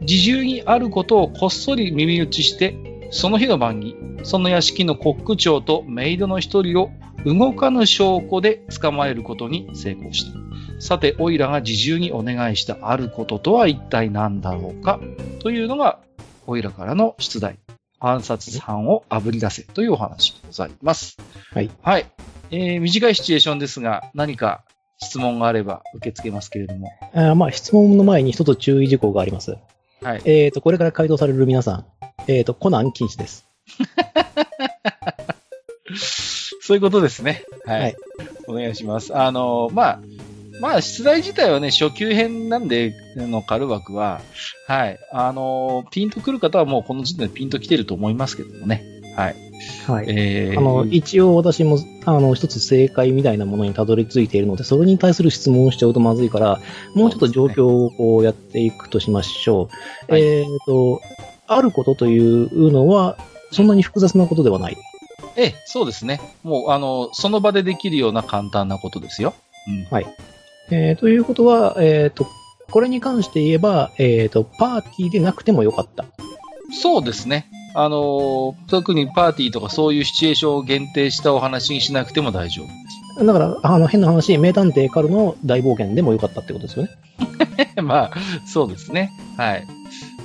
自重にあることをこっそり耳打ちして、その日の晩に、その屋敷のコック長とメイドの一人を動かぬ証拠で捕まえることに成功した。さて、オイラが自重にお願いしたあることとは一体何だろうか？というのが、オイラからの出題。暗殺犯をあぶり出せというお話でございます。はい。はい。えー、短いシチュエーションですが、何か質問があれば受け付けますけれども。あーまあ、質問の前に一つ注意事項があります。はい。えっ、と、これから回答される皆さん、えっ、と、コナン禁止です。そういうことですね。はい。はいお願いします。あの、まあ、まあ、出題自体はね、初級編なんで、あの、カルバクは、はい。あの、ピンとくる方はもうこの時点でピンと来てると思いますけどもね。はい。はい。えー、あの、一応私も、あの、一つ正解みたいなものにたどり着いているので、それに対する質問をしちゃうとまずいから、もうちょっと状況をこうやっていくとしましょう。はいえっ、と、あることというのは、そんなに複雑なことではない。ええ、そうですね。もう、あの、その場でできるような簡単なことですよ。うん。えーということは、えっ、と、これに関して言えば、えっ、と、パーティーでなくてもよかった。そうですね。あの、特にパーティーとかそういうシチュエーションを限定したお話にしなくても大丈夫です。だから、あの、変な話、名探偵カルの大冒険でもよかったってことですよね。まあ、そうですね。はい。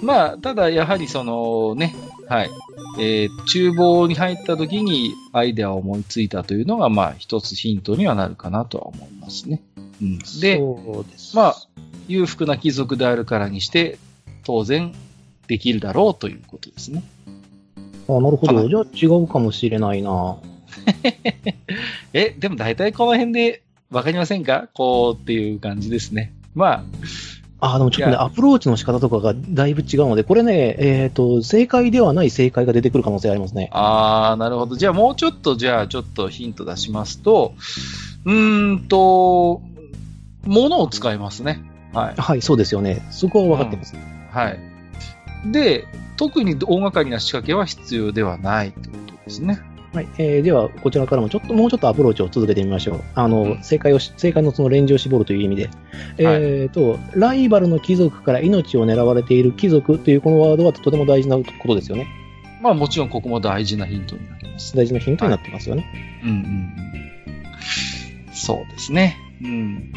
まあ、ただ、やはりそのね、はい。えー厨房に入った時にアイデアを思いついたというのが、まあ、一つヒントにはなるかなとは思いますね。うん。で。まあ、裕福な貴族であるからにして、当然、できるだろうということですね。あ、なるほど。じゃあ違うかもしれないな。え、でも大体この辺でわかりませんか？こうっていう感じですね。まあ、でもちょっとね、アプローチの仕方とかがだいぶ違うので、これね、えっ、と、正解ではない正解が出てくる可能性ありますね。あ、あー、なるほど。じゃあもうちょっと、じゃあちょっとヒント出しますと、うーんと、物を使いますね。はい。はい、そうですよね。そこは分かってます。はい。で、特に大掛かりな仕掛けは必要ではないということですね。はい。えーでは、こちらからもちょっと、もうちょっとアプローチを続けてみましょう。あの、うん正解をし、正解のそのレンジを絞るという意味で。えっ、と、ライバルの貴族から命を狙われている貴族というこのワードはとても大事なことですよね。まあもちろんここも大事なヒントになります。大事なヒントになってますよね。うんうんうん。そうですね。うん。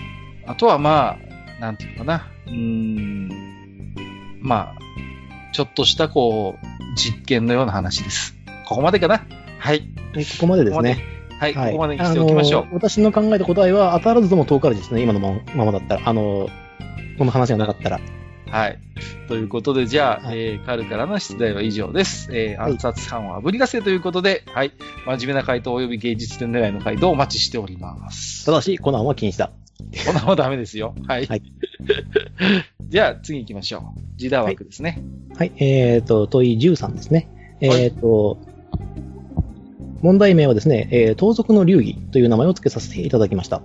あとはまあ、なんていうのかな。うーん。まあ、ちょっとしたこう、実験のような話です。ここまでかな？はい。はいここまでですね。はい、はい。ここまでにしておきましょうあ。の私の考えた答えは当たらずとも遠からずですね、今のままだったら。あの、この話がなかったら。はい。ということで、じゃあ、はいえー、カルからの出題は以上です。えー、はい暗殺犯をあぶり出せということで、はい。真面目な回答及び芸術点狙いの回答をお待ちしております。ただし、コナンは禁止だ。こんなもんダメですよ。はい。はい じゃあ、次行きましょう。ジダ枠ですね。はい。えっ、と、問い13ですね。えっ、と、問題名はですね、えー盗賊の流儀という名前を付けさせていただきました。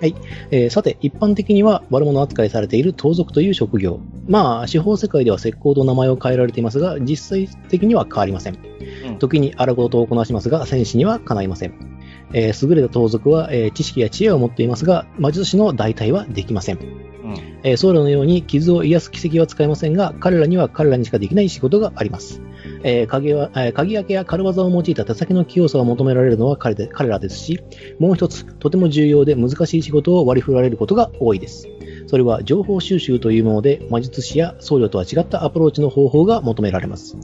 はい。えーさて、一般的には悪者扱いされている盗賊という職業。まあ、司法世界では石膏と名前を変えられていますが、実際的には変わりません。うん時に荒事をこなしますが、戦士にはかないません。えー優れた盗賊は、えー知識や知恵を持っていますが、魔術師の代替はできません。うん。えー僧侶のように傷を癒す奇跡は使えませんが、彼らには彼らにしかできない仕事があります。えー鍵はえー鍵開けや軽技を用いた手先の器用さを求められるのは彼で彼らですし、もう一つ、とても重要で難しい仕事を割り振られることが多いです。それは情報収集というもので、魔術師や僧侶とは違ったアプローチの方法が求められます。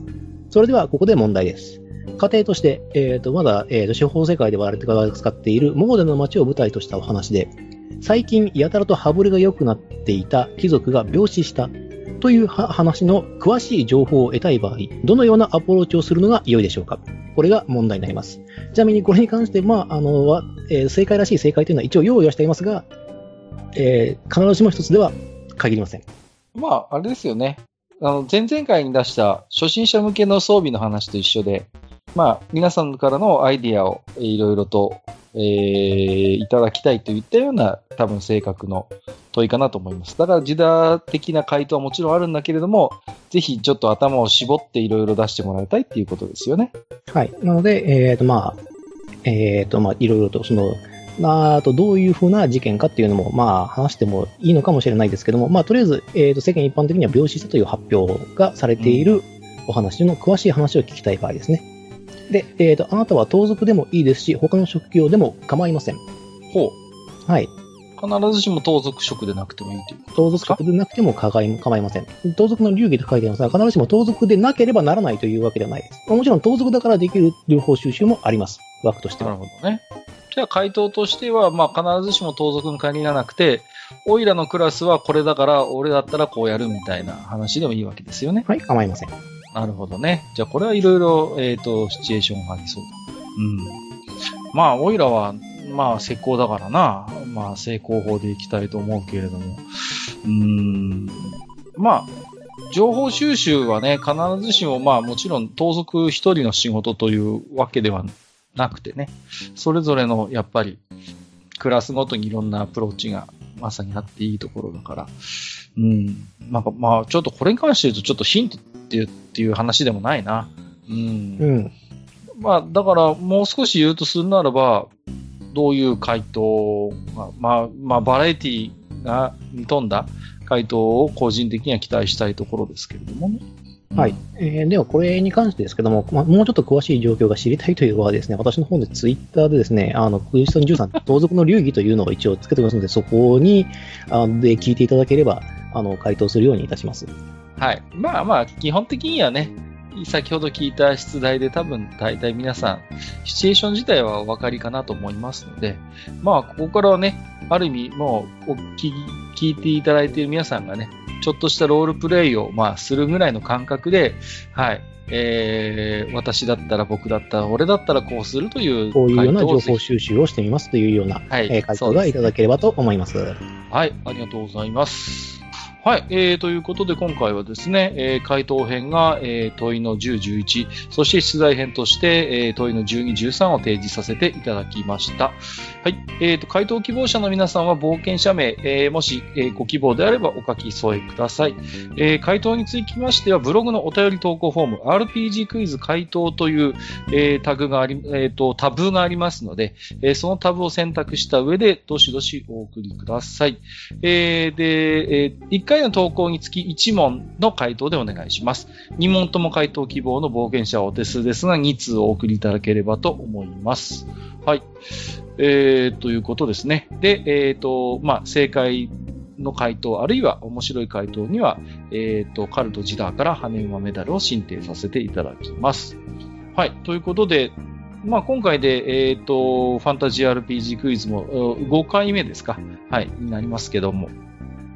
それでは、ここで問題です。家庭として、えー、とまだ、えーと司法世界で我々が使っているモーデの街を舞台としたお話で、最近やたらと羽振りが良くなっていた貴族が病死したという話の詳しい情報を得たい場合、どのようなアプローチをするのが良いでしょうかこれが問題になります。ちなみにこれに関して、まあ、あの、えー正解らしい正解というのは一応用意はしていますが、えー必ずしも一つでは限りません。まあ、あれですよね。あの、前々回に出した初心者向けの装備の話と一緒で、まあ、皆さんからのアイディアをえーいろいろと、えーいただきたいといったような多分性格の問いかなと思います。だから、自打的な回答はもちろんあるんだけれども、ぜひちょっと頭を絞っていろいろ出してもらいたいっていうことですよね。はい。なので、えっ、と、まあ、えっ、と、まあ、いろいろと、その、まあ、あと、どういうふうな事件かっていうのも、まあ、話してもいいのかもしれないですけども、まあ、とりあえず、えっ、と、世間一般的には病死したという発表がされているお話の詳しい話を聞きたい場合ですね。で、えっ、と、あなたは盗賊でもいいですし、他の職業でも構いません。ほう。はい。必ずしも盗賊職でなくてもいいという盗賊職でなくても構い構いません。盗賊の流儀と書いてありますが、必ずしも盗賊でなければならないというわけではないです。もちろん盗賊だからできる情報収集もあります。枠としてなるは。ほどね。じゃあ回答としては、まあ必ずしも盗賊に限らなくて、オイラのクラスはこれだから、俺だったらこうやるみたいな話でもいいわけですよね。はい、構いません。なるほどね。じゃあこれはいろいろ、えっ、と、シチュエーションがありそうだ。うん。まあ、オイラは、まあ、石膏だからな。まあ、成功法でいきたいと思うけれども。うーん。まあ、情報収集はね、必ずしも、まあ、もちろん盗賊一人の仕事というわけではなくてね、それぞれの、やっぱり、クラスごとにいろんなアプローチがまさにあっていいところだから、うん。なんか、まあ、ちょっとこれに関して言うと、ちょっとヒントっていうっていう話でもないな。うん。うん。まあ、だから、もう少し言うとするならば、どういう回答が、まあ、まあ、バラエティが、に富んだ回答を個人的には期待したいところですけれどもね。はい。えーでは、これに関してですけども、まあ、もうちょっと詳しい状況が知りたいというのはですね、私の方でツイッターでですね、あの、クリストン13、盗賊 の流儀というのを一応つけてますので、そこに、あで聞いていただければ、あの、回答するようにいたします。はい。まあまあ、基本的にはね、先ほど聞いた出題で多分大体皆さん、シチュエーション自体はお分かりかなと思いますので、まあ、ここからはね、ある意味、もう、お聞き、聞いていただいている皆さんがね、ちょっとしたロールプレイを、まあ、するぐらいの感覚で、はい、えー、私だったら僕だったら、俺だったらこうするというこういうような情報収集をしてみますというような、はいえー回答がいただければと思います。はい、ありがとうございます。はい、えー、ということで今回はですね、えー回答編が、えー問いの10、11、そして出題編として、えー問いの12、13を提示させていただきました。はい、えーと、回答希望者の皆さんは冒険者名、えーもし、えーご希望であればお書き添えください。えー回答につきましては、ブログのお便り投稿フォーム、RPG クイズ回答という、えータグがあり、えーと、タブがありますので、えそのタブを選択した上で、どしどしお送りください。えで、え1回の投稿につき1問の回答でお願いします。2問とも回答希望の冒険者はお手数ですが、2通お送りいただければと思います。はい。えー、ということですね。で、えっ、と、まあ、正解の回答、あるいは面白い回答には、えっ、と、カルトジダーから羽馬メダルを進呈させていただきます。はい。ということで、まあ、今回で、えっ、と、ファンタジー RPG クイズもうん5回目ですかはい、になりますけども、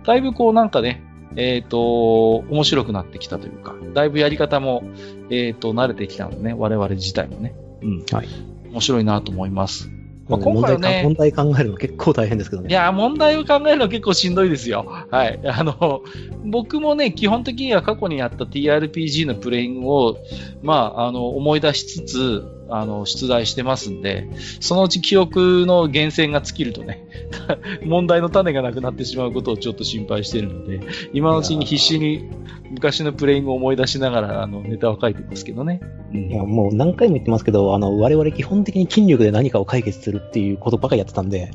だいぶこうなんかね、えっ、と、面白くなってきたというか、だいぶやり方も、えっ、と、慣れてきたのね、我々自体もね。うん。はい。面白いなと思います。まあ問今回はね問題考えるの結構大変ですけどね。いやー、問題を考えるの結構しんどいですよ。はい。あの、僕もね、基本的には過去にやった TRPG のプレイングを、まあ、あの、思い出しつつ、あの、出題してますんで、そのうち記憶の源泉が尽きるとね、問題の種がなくなってしまうことをちょっと心配しているので、今のうちに必死に昔のプレイングを思い出しながら、あの、ネタを書いてますけどね。うんいや、もう何回も言ってますけど、あの、我々基本的に筋力で何かを解決するっていうことばかりやってたんで、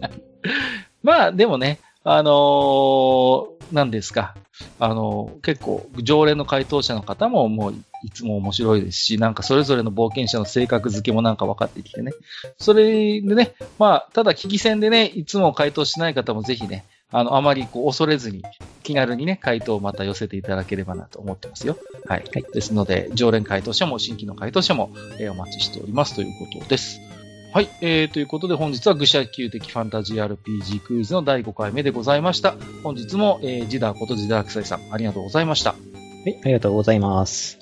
まあ、でもね、あのーなんですか。あのー結構、常連の回答者の方ももういつも面白いですし、なんかそれぞれの冒険者の性格付けもなんか分かってきてね。それでね、まあ、ただ聞き戦でね、いつも回答しない方もぜひね、あの、あまりこう恐れずに、気軽にね、回答をまた寄せていただければなと思ってますよ。はい。はいですので、常連回答者も新規の回答者も、えーお待ちしておりますということです。はい、えー、ということで本日は愚者級的ファンタジー RPG クイズの第5回目でございました。本日も、えー、ジダーことジダークサイさん、ありがとうございました。はい、ありがとうございます。